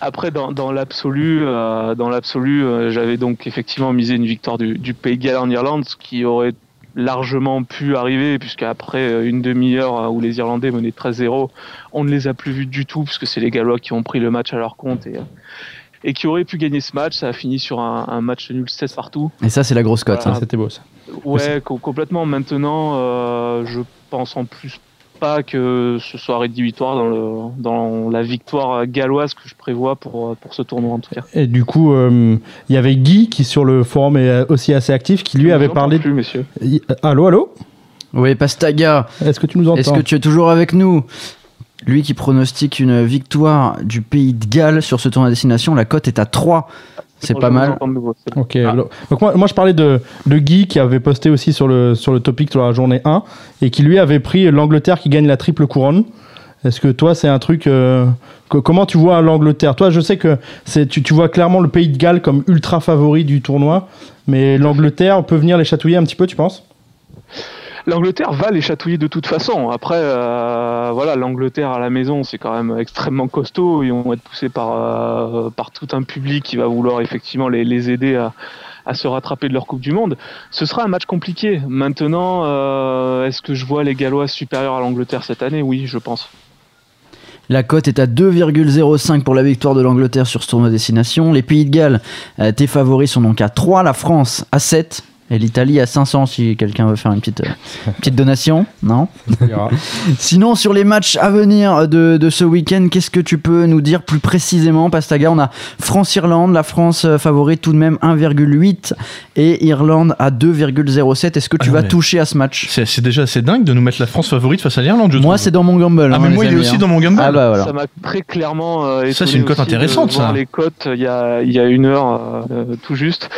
Après, dans, dans l'absolu, euh, dans l'absolu, euh, j'avais donc effectivement misé une victoire du, du Pays de Galles en Irlande, ce qui aurait largement pu arriver, puisqu'après euh, une demi-heure euh, où les Irlandais menaient 13-0, on ne les a plus vus du tout, puisque c'est les Gallois qui ont pris le match à leur compte et, euh, et qui auraient pu gagner ce match. Ça a fini sur un, un match nul 16 partout. Et ça, c'est la grosse cote. Voilà. hein. C'était beau ça. Ouais, co- complètement. Maintenant, euh, je pense en plus pas que ce soit rédhibitoire dans, le, dans la victoire galloise que je prévois pour, pour ce tournoi en tout cas. Et du coup, euh, il y avait Guy qui sur le forum est euh, aussi assez actif, qui lui Je avait parlé. plus, messieurs. Y- Allô, allô Oui, Pastaga, Est-ce que tu nous entends est-ce que tu es toujours avec nous Lui qui pronostique une victoire du pays de Galles sur ce tournoi à destination, la cote est à 3. C'est pas mal. nouveau. Ok. alors- Donc moi, moi, je parlais de, de Guy qui avait posté aussi sur le, sur le topic sur la journée 1 et qui lui avait pris l'Angleterre qui gagne la triple couronne. Est-ce que toi, c'est un truc... euh, que- comment tu vois l'Angleterre? Toi, je sais que c'est, tu, tu vois clairement le pays de Galles comme ultra favori du tournoi, mais l'Angleterre peut venir les chatouiller un petit peu, tu penses? L'Angleterre va les chatouiller de toute façon. Après, euh, voilà, l'Angleterre à la maison, c'est quand même extrêmement costaud. Ils vont être poussés par, euh, tout un public qui va vouloir effectivement les, aider à, se rattraper de leur Coupe du Monde. Ce sera un match compliqué. Maintenant, euh, est-ce que je vois les Gallois supérieurs à l'Angleterre cette année? Oui, je pense. La cote est à 2,05 pour la victoire de l'Angleterre sur ce tournoi destination. Les pays de Galles, tes favoris sont donc à 3, la France à 7 et l'Italie à 500 si quelqu'un veut faire une petite, euh, petite donation. Non <laughs> Sinon, sur les matchs à venir de, de ce week-end, qu'est-ce que tu peux nous dire plus précisément, Pastaga? On a France-Irlande, la France euh, favorite tout de même 1,8 et Irlande à 2,07. Est-ce que tu Ah vas mais- toucher à ce match? C'est déjà assez dingue de nous mettre la France favorite face à l'Irlande. je Moi, c'est dans mon gamble. Ah, hein, mais moi, il est aussi hein. dans mon gamble. Ah bah voilà. Ça m'a très clairement euh, Ça, c'est une cote de intéressante, ça. les cotes il y a, il y a une heure euh, tout juste.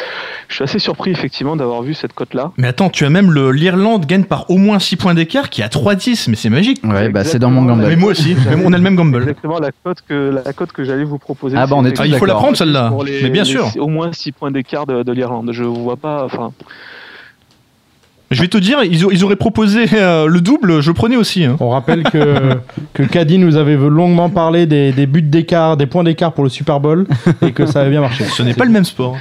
Je suis assez surpris effectivement d'avoir vu cette cote là. Mais attends, tu as même le- l'Irlande gagne par au moins 6 points d'écart qui est à 3-10, mais c'est magique. Ouais, bah c'est dans mon gamble. Mais moi aussi, <laughs> mais on a le même gamble. Exactement la cote que la cote que j'allais vous proposer. Ah bah, on est Ah, il faut la prendre celle-là. Mais bien les- sûr. Au moins 6 points d'écart de, de l'Irlande. Je vois pas. Enfin, Je vais te dire, ils, ont- ils auraient proposé euh, le double, je prenais aussi. hein. On rappelle que, que Caddy nous avait longuement parlé des, des buts d'écart, des points d'écart pour le Super Bowl et que ça avait bien marché. Ce n'est pas le même sport.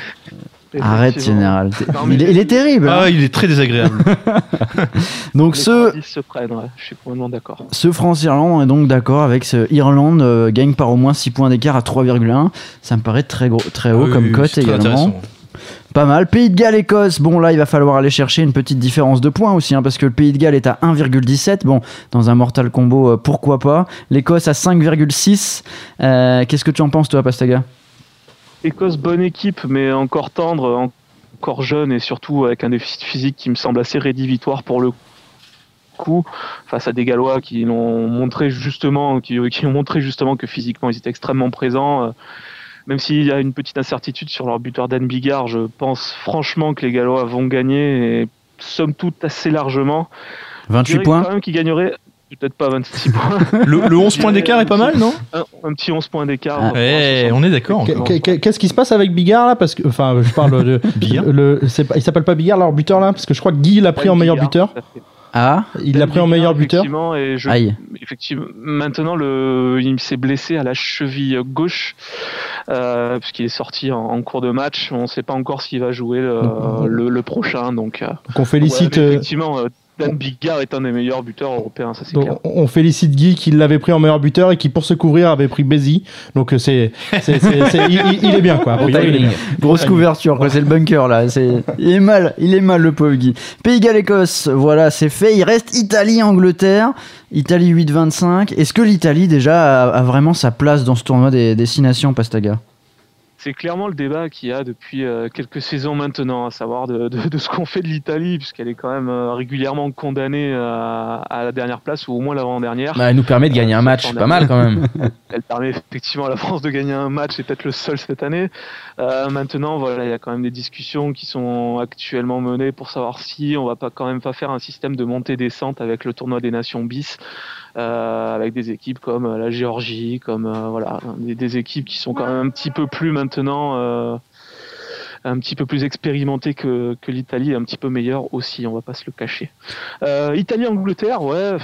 Arrête, général. T'es- Non, mais Il est, il est terrible. hein. Ah, il est très désagréable. <laughs> Donc les ce, se prennent. ouais. Je suis complètement d'accord. ce France-Irlande, est donc d'accord avec ce Irlande euh, gagne par au moins 6 points d'écart à 3,1. Ça me paraît très, gros, très haut Oui, comme oui, cote également. Pas mal. Pays de Galles, Écosse. Bon, là, il va falloir aller chercher une petite différence de points aussi, hein, parce que le Pays de Galles est à 1,17. Bon, dans un Mortal Combo, euh, pourquoi pas. L'Écosse à 5,6. Euh, Qu'est-ce que tu en penses, toi, Pastaga? Écosse, bonne équipe, mais encore tendre, encore jeune et surtout avec un déficit physique qui me semble assez rédhibitoire pour le coup face à des Gallois qui l'ont montré justement, qui, qui ont montré justement que physiquement ils étaient extrêmement présents. euh, Même s'il y a une petite incertitude sur leur buteur Dan Bigard, je pense franchement que les Gallois vont gagner et somme toute assez largement. Je 28 dirais points quand même qu'ils gagneraient peut-être pas 26 points, <laughs> Le, le 11 points d'écart est pas mal, non? Un, un petit 11 points d'écart. Ah. Ouais, on est d'accord. Qu'est-ce qui se passe avec Bigard là? Parce que, enfin, je parle de. <laughs> Bigard le, il s'appelle pas Bigard leur buteur là? Parce que je crois que Guy l'a pris en meilleur buteur. Ah Il l'a pris en meilleur buteur. Effectivement, et je, Aïe. effectivement, maintenant le, il s'est blessé à la cheville gauche euh, puisqu'il est sorti en, en cours de match. On ne sait pas encore s'il va jouer le, le, le prochain. Donc, euh, Donc on félicite. ouais, euh, effectivement, euh, Dan Bigard est un des meilleurs buteurs européens, ça c'est donc, clair. on félicite Guy qui l'avait pris en meilleur buteur et qui pour se couvrir avait pris Bézi. Donc euh, c'est, c'est, c'est- c'est- il, est bien quoi. A Bon priori, il est timing. bien. Grosse couverture, quoi. C'est le bunker là. C'est, il est mal, il est mal le pauvre Guy. Pays de Galles, Écosse, voilà, c'est fait. Il reste Italie, Angleterre. Italie 8-25. Est-ce que l'Italie déjà a, a vraiment sa place dans ce tournoi des destinations, Pastaga? C'est clairement le débat qu'il y a depuis euh, quelques saisons maintenant, à savoir de, de- de ce qu'on fait de l'Italie, puisqu'elle est quand même euh, régulièrement condamnée à, à la dernière place, ou au moins l'avant-dernière. Bah, elle nous permet de gagner un match, pas mal quand même. <laughs> Elle permet effectivement à la France de gagner un match, c'est peut-être le seul cette année. Euh, maintenant, voilà, il y a quand même des discussions qui sont actuellement menées pour savoir si on va pas quand même pas faire un système de montée-descente avec le tournoi des nations bis, euh, avec des équipes comme euh, la Géorgie, comme euh, voilà, des, des équipes qui sont quand même un petit peu plus maintenant. euh, un petit peu plus expérimentées que, que l'Italie, et un petit peu meilleure aussi, on va pas se le cacher. Euh, Italie-Angleterre, ouais,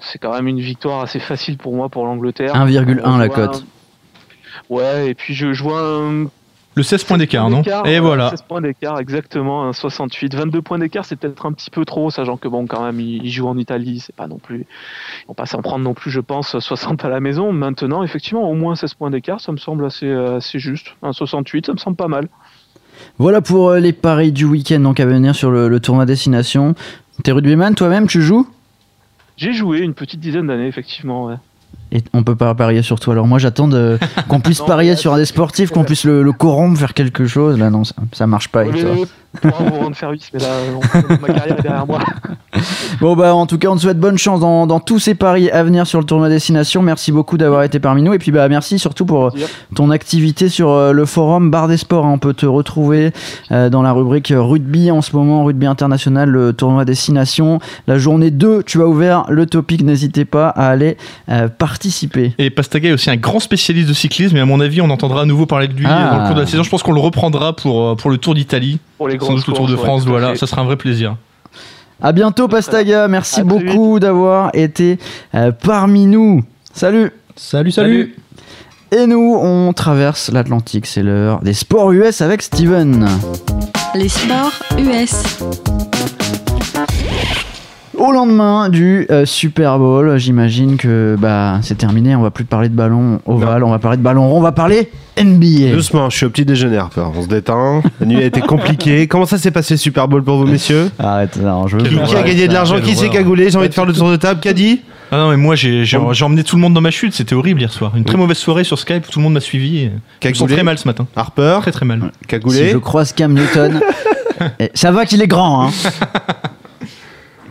c'est quand même une victoire assez facile pour moi pour l'Angleterre. 1,1 On la cote. Ouais, et puis je, je vois un. Le 16 points d'écart, non Et voilà. 16 points d'écart, exactement, un 68. 22 points d'écart, c'est peut-être un petit peu trop, sachant que bon, quand même, ils, jouent en Italie, c'est pas non plus. Ils vont pas s'en prendre non plus, je pense, 60 à la maison. Maintenant, effectivement, au moins 16 points d'écart, ça me semble assez, euh, assez juste. Un 68, ça me semble pas mal. Voilà pour euh, les paris du week-end donc à venir sur le, le tournoi destination. T'es rugbyman toi-même, tu joues? J'ai joué une petite dizaine d'années, effectivement, ouais. Et on peut pas parier sur toi. Alors moi j'attends de- <laughs> qu'on puisse Non, parier là, sur un des sportifs, qu'on puisse le, le corrompre, faire quelque chose. Là non, ça, ça marche pas avec toi. Vous rendre service, mais là, on- ma carrière est derrière moi. <laughs> Bon bah en tout cas on te souhaite bonne chance dans, dans tous ces paris à venir sur le tournoi destination. Merci beaucoup d'avoir été parmi nous et puis bah merci surtout pour euh, ton activité sur euh, le forum Bar des Sports. hein. On peut te retrouver euh, dans la rubrique rugby en ce moment, rugby international, le tournoi destination. La journée 2, tu as ouvert le topic, n'hésitez pas à aller euh, participer. Et Pastaga est aussi un grand spécialiste de cyclisme, et à mon avis, on entendra à nouveau parler de lui Ah. dans le cours de la saison. Je pense qu'on le reprendra pour, euh, pour le Tour d'Italie, Pour les sans doute le Tour de France. voilà, fait. ça sera un vrai plaisir. À bientôt Pastaga, merci À beaucoup d'avoir été euh, parmi nous. Salut Salut, salut. Et nous, on traverse l'Atlantique, c'est l'heure des sports US avec Steven. Les sports US. Au lendemain du euh, Super Bowl, j'imagine que bah, c'est terminé, on va plus parler de ballon ovale, on va parler de ballon rond, on va parler NBA. Doucement, je suis au petit déjeuner, Harper. On se détend. La nuit a été compliquée. <laughs> Comment ça s'est passé Super Bowl pour vous, messieurs? Arrête, non, je veux Qui, qui a gagné de l'argent Qui s'est cagoulé? J'ai envie de faire le tour de table. Qu'a dit? Ah non, mais moi, j'ai j'ai- Bon. j'ai emmené tout le monde dans ma chute. C'était horrible hier soir. Une très mauvaise soirée sur Skype. Tout le monde m'a suivi. et Je me sens Cagoulé très mal ce matin. Harper Très très mal. Si Cagoulé je croise Cam Newton, <laughs> eh, ça va qu'il est grand, hein. <laughs>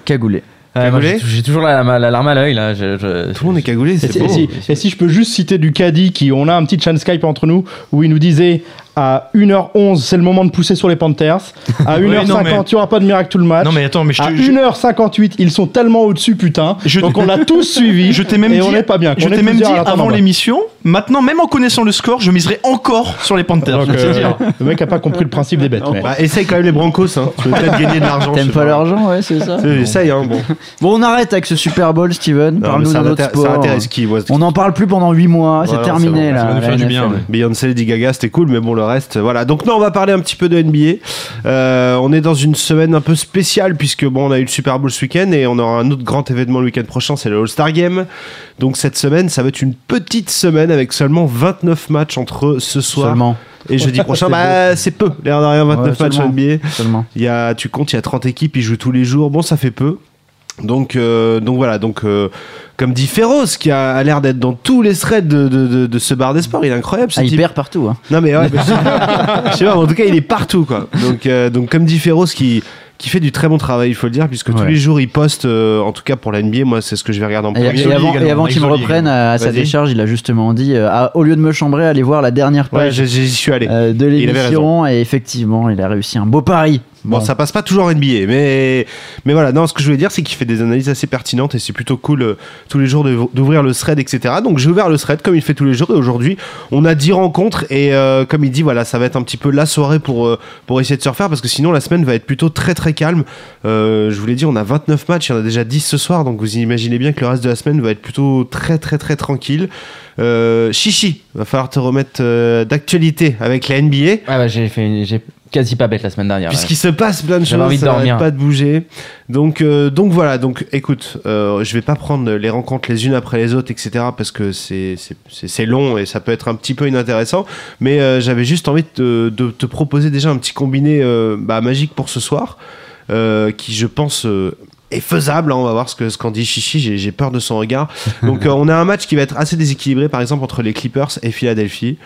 Cagoulé. Moi, Cagoulé j'ai j'ai toujours la, la- la larme à l'œil là. Je- je- Tout le monde est cagoulé, Et c'est beau. et si- et si je peux juste citer du caddie qui, on a un petit chat Skype entre nous où il nous disait à 1h11 c'est le moment de pousser sur les Panthers, <laughs> à 1h50 non, mais- il n'y aura pas de miracle tout le match. Non, mais attends, mais je à te- je- 1h58 ils sont tellement au-dessus putain. Je- Donc on l'a tous <laughs> suivi. Je t'ai même et dit, on n'est pas bien. je t'ai est même dit avant l'émission. Maintenant, même en connaissant le score, je miserai encore sur les Panthers. Donc, euh, dire. le mec a pas compris le principe des bêtes. mais- Bah, essaye quand même les Broncos. Hein. Tu peux peut-être gagner de l'argent. je T'aimes sais pas l'argent, ouais, c'est ça. Essaye, hein. Bon. Bon, on arrête avec ce Super Bowl, Steven. Non, mais Parle-nous ça, de notre ça sport. intéresse qui moi, On n'en parle plus pendant 8 mois, c'est Ouais, terminé bon, là. ça va nous la faire du NFL. bien, ouais. Beyoncé, Lady Gaga, c'était cool, mais bon, le reste, voilà. Donc, non, on va parler un petit peu de NBA. Euh, on est dans une semaine un peu spéciale, puisque bon, on a eu le Super Bowl ce week-end et on aura un autre grand événement le week-end prochain, c'est le All-Star Game. Donc, cette semaine, ça va être une petite semaine avec seulement 29 matchs entre ce soir Seulement. et jeudi <laughs> prochain. bah, c'est peu, l'air de rien, 29 Ouais, matchs en. NBA. Seulement. Il y a, tu comptes, il y a 30 équipes, ils jouent tous les jours. Bon, ça fait peu. Donc, euh, donc voilà. Donc, euh, comme dit Féroce, qui a, a l'air d'être dans tous les threads de, de, de, de ce bar des sports, il est incroyable. ce Ah, il type. perd partout. Hein. Non, mais ouais, mais <laughs> je sais pas. En tout cas, il est partout, quoi. Donc, euh, donc comme dit Féroce, qui, qui fait du très bon travail, il faut le dire, puisque tous les jours, il poste, euh, en tout cas pour la NBA, moi, c'est ce que je vais regarder en premier. et avant, qu'il me reprenne à, à sa décharge, il a justement dit euh, au lieu de me chambrer, allez voir la dernière Ouais, page j'y j'y suis allé. euh, de l'émission. Et effectivement, il a réussi un beau pari. Bon, ça passe pas toujours en NBA, mais, mais voilà, non, ce que je voulais dire, c'est qu'il fait des analyses assez pertinentes et c'est plutôt cool euh, tous les jours d'ouvrir le thread, etc. Donc j'ai ouvert le thread comme il fait tous les jours et aujourd'hui, on a 10 rencontres et euh, comme il dit, voilà, ça va être un petit peu la soirée pour, euh, pour essayer de se refaire parce que sinon la semaine va être plutôt très très calme. Je vous l'ai dit, on a 29 matchs, il y en a déjà 10 ce soir, donc vous imaginez bien que le reste de la semaine va être plutôt très très très tranquille. Chichi, va falloir te remettre d'actualité avec la NBA. Ah bah, j'ai fait, j'ai quasi pas bête la semaine dernière. Puisqu'il se passe plein de choses, envie de ça dormir. n'arrête pas de bouger. Donc, euh, donc voilà. Donc, écoute, euh, je vais pas prendre les rencontres les unes après les autres, etc. Parce que c'est c'est- c'est c'est long et ça peut être un petit peu inintéressant. Mais euh, j'avais juste envie de, te- de te proposer déjà un petit combiné euh, bah, magique pour ce soir, euh, qui je pense euh, est faisable. hein. on va voir ce que ce qu'en dit Chichi. J'ai j'ai peur de son regard. Donc, euh, <laughs> on a un match qui va être assez déséquilibré, par exemple, entre les Clippers et Philadelphie.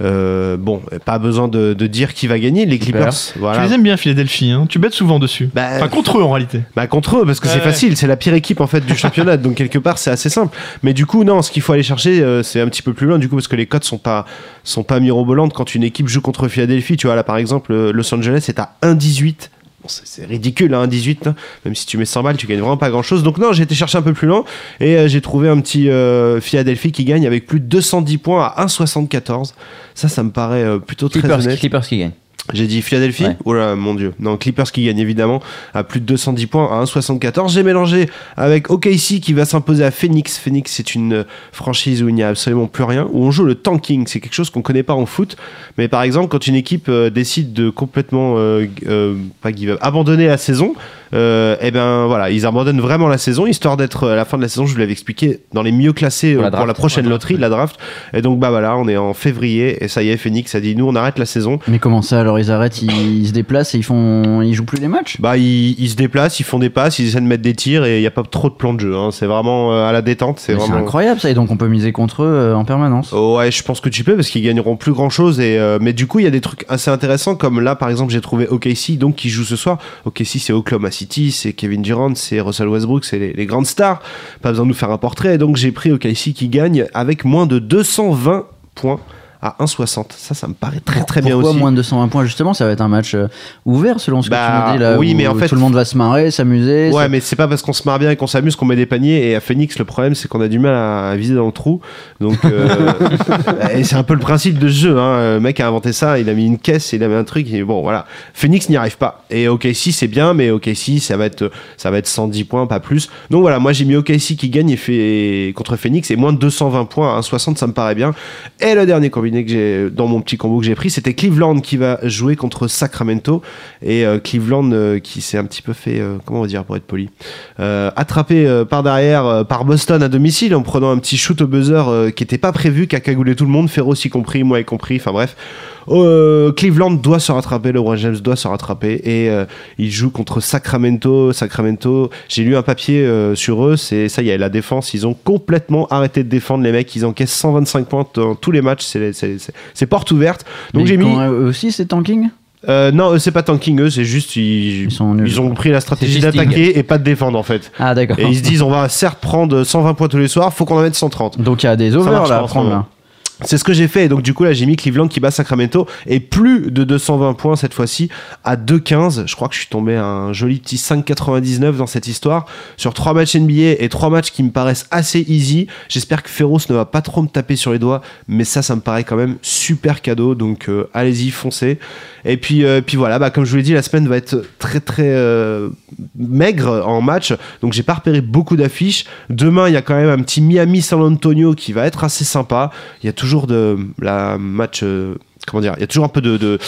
Euh, bon, pas besoin de, de dire qui va gagner. Les Clippers, voilà. Tu les aimes bien, Philadelphie. Hein tu bêtes souvent dessus. Bah, enfin, contre eux en réalité. Bah contre eux parce que Ouais, c'est facile, c'est la pire équipe en fait du championnat, donc quelque part c'est assez simple. Mais du coup non, ce qu'il faut aller chercher euh, c'est un petit peu plus loin du coup parce que les cotes sont pas sont pas mirobolantes quand une équipe joue contre Philadelphie. Tu vois là par exemple euh, Los Angeles est à 1,18. Bon, c'est- ridicule, hein, 1,18. hein. Même si tu mets 100 balles, tu gagnes vraiment pas grand chose. Donc, non, j'ai été chercher un peu plus loin et euh, j'ai trouvé un petit euh, Philadelphie qui gagne avec plus de 210 points à 1,74. Ça, ça me paraît euh, plutôt très honnête. Clippers qui gagne. J'ai dit Philadelphie Ouais. Oh là, mon dieu. Non, Clippers qui gagne évidemment à plus de 210 points à 1,74. J'ai mélangé avec OKC qui va s'imposer à Phoenix. Phoenix, c'est une franchise où il n'y a absolument plus rien, où on joue le tanking. C'est quelque chose qu'on connaît pas en foot. Mais par exemple, quand une équipe euh, décide de complètement euh, euh, pas give up, abandonner la saison, euh, et ben voilà, ils abandonnent vraiment la saison histoire d'être euh, à la fin de la saison. Je vous l'avais expliqué dans les mieux classés Pour euh, la pour draft. la prochaine loterie, la draft. Et donc bah voilà, on est en février et ça y est, Phoenix a dit nous on arrête la saison. Mais comment ça alors ils arrêtent, ils, ils se déplacent et ils font, ils jouent plus les matchs? Bah, ils, ils se déplacent, ils font des passes, ils essaient de mettre des tirs et il n'y a pas trop de plan de jeu. hein. C'est vraiment à la détente. C'est vraiment. incroyable ça et donc on peut miser contre eux en permanence. Oh, ouais, je pense que tu peux parce qu'ils gagneront plus grand chose. Et, euh, mais du coup, il y a des trucs assez intéressants comme là, par exemple, j'ai trouvé OKC donc qui joue ce soir. OKC, c'est Oklahoma City, c'est Kevin Durant, c'est Russell Westbrook, c'est les, grandes stars. Pas besoin de nous faire un portrait. Et donc, j'ai pris OKC qui gagne avec moins de 220 points à 1,60. Ça, ça me paraît très très bien aussi. moins de 220 points justement Ça va être un match euh, ouvert selon ce Bah, que tu me dis là. oui, où mais en fait- tout le monde va se marrer, s'amuser. Ouais, ça- mais c'est pas parce qu'on se marre bien et qu'on s'amuse qu'on met des paniers. Et à Phoenix, le problème, c'est qu'on a du mal à, viser dans le trou. Donc, euh, <laughs> et c'est un peu le principe de ce jeu. Hein. Le mec a inventé ça, il a mis une caisse, il a mis un truc. Et bon, voilà. Phoenix n'y arrive pas. Et OKC, c'est bien, mais OKC, ça va être, ça va être 110 points, pas plus. Donc voilà, moi j'ai mis OKC qui gagne et fait contre Phoenix et moins de 220 points à 1,60, ça me paraît bien. Et le dernier combiné que j'ai dans mon petit combo que j'ai pris, c'était Cleveland qui va jouer contre Sacramento. Et euh, Cleveland euh, qui s'est un petit peu fait, euh, comment on va dire pour être poli, attrapé par derrière par Boston à domicile en prenant un petit shoot au buzzer qui n'était pas prévu, qui a cagoulé tout le monde, Ferro aussi compris, moi y compris, enfin bref. Euh, Cleveland doit se rattraper, LeBron James doit se rattraper et euh, il joue contre Sacramento. Sacramento, j'ai lu un papier euh, sur eux, c'est ça y est, la défense, ils ont complètement arrêté de défendre les mecs, ils encaissent 125 points dans tous les matchs, c'est- porte ouverte. Donc j'ai mis, quand, euh, aussi c'est tanking? Euh, non, eux, c'est pas tanking, eux, c'est juste ils, Ils sont nuls. ils ont pris la stratégie d'attaquer et pas de défendre en fait. Ah d'accord. Et ils se disent, on va certes prendre 120 points tous les soirs, faut qu'on en mette 130. Donc il y a des overs là à prendre là. C'est ce que j'ai fait. Et donc, du coup, là, j'ai mis Cleveland qui bat Sacramento. Et plus de 220 points cette fois-ci à 2,15. Je crois que je suis tombé à un joli petit 5,99 dans cette histoire. Sur trois matchs NBA et trois matchs qui me paraissent assez easy. J'espère que Ferros ne va pas trop me taper sur les doigts. Mais ça, ça me paraît quand même super cadeau. Donc, euh, allez-y, foncez. Et puis, euh, puis voilà, bah, comme je vous l'ai dit, la semaine va être très, très euh, maigre en match. Donc, j'ai pas repéré beaucoup d'affiches. Demain, il y a quand même un petit Miami-San Antonio qui va être assez sympa. Il y a toujours de la match. euh, comment dire Il y a toujours un peu de, de,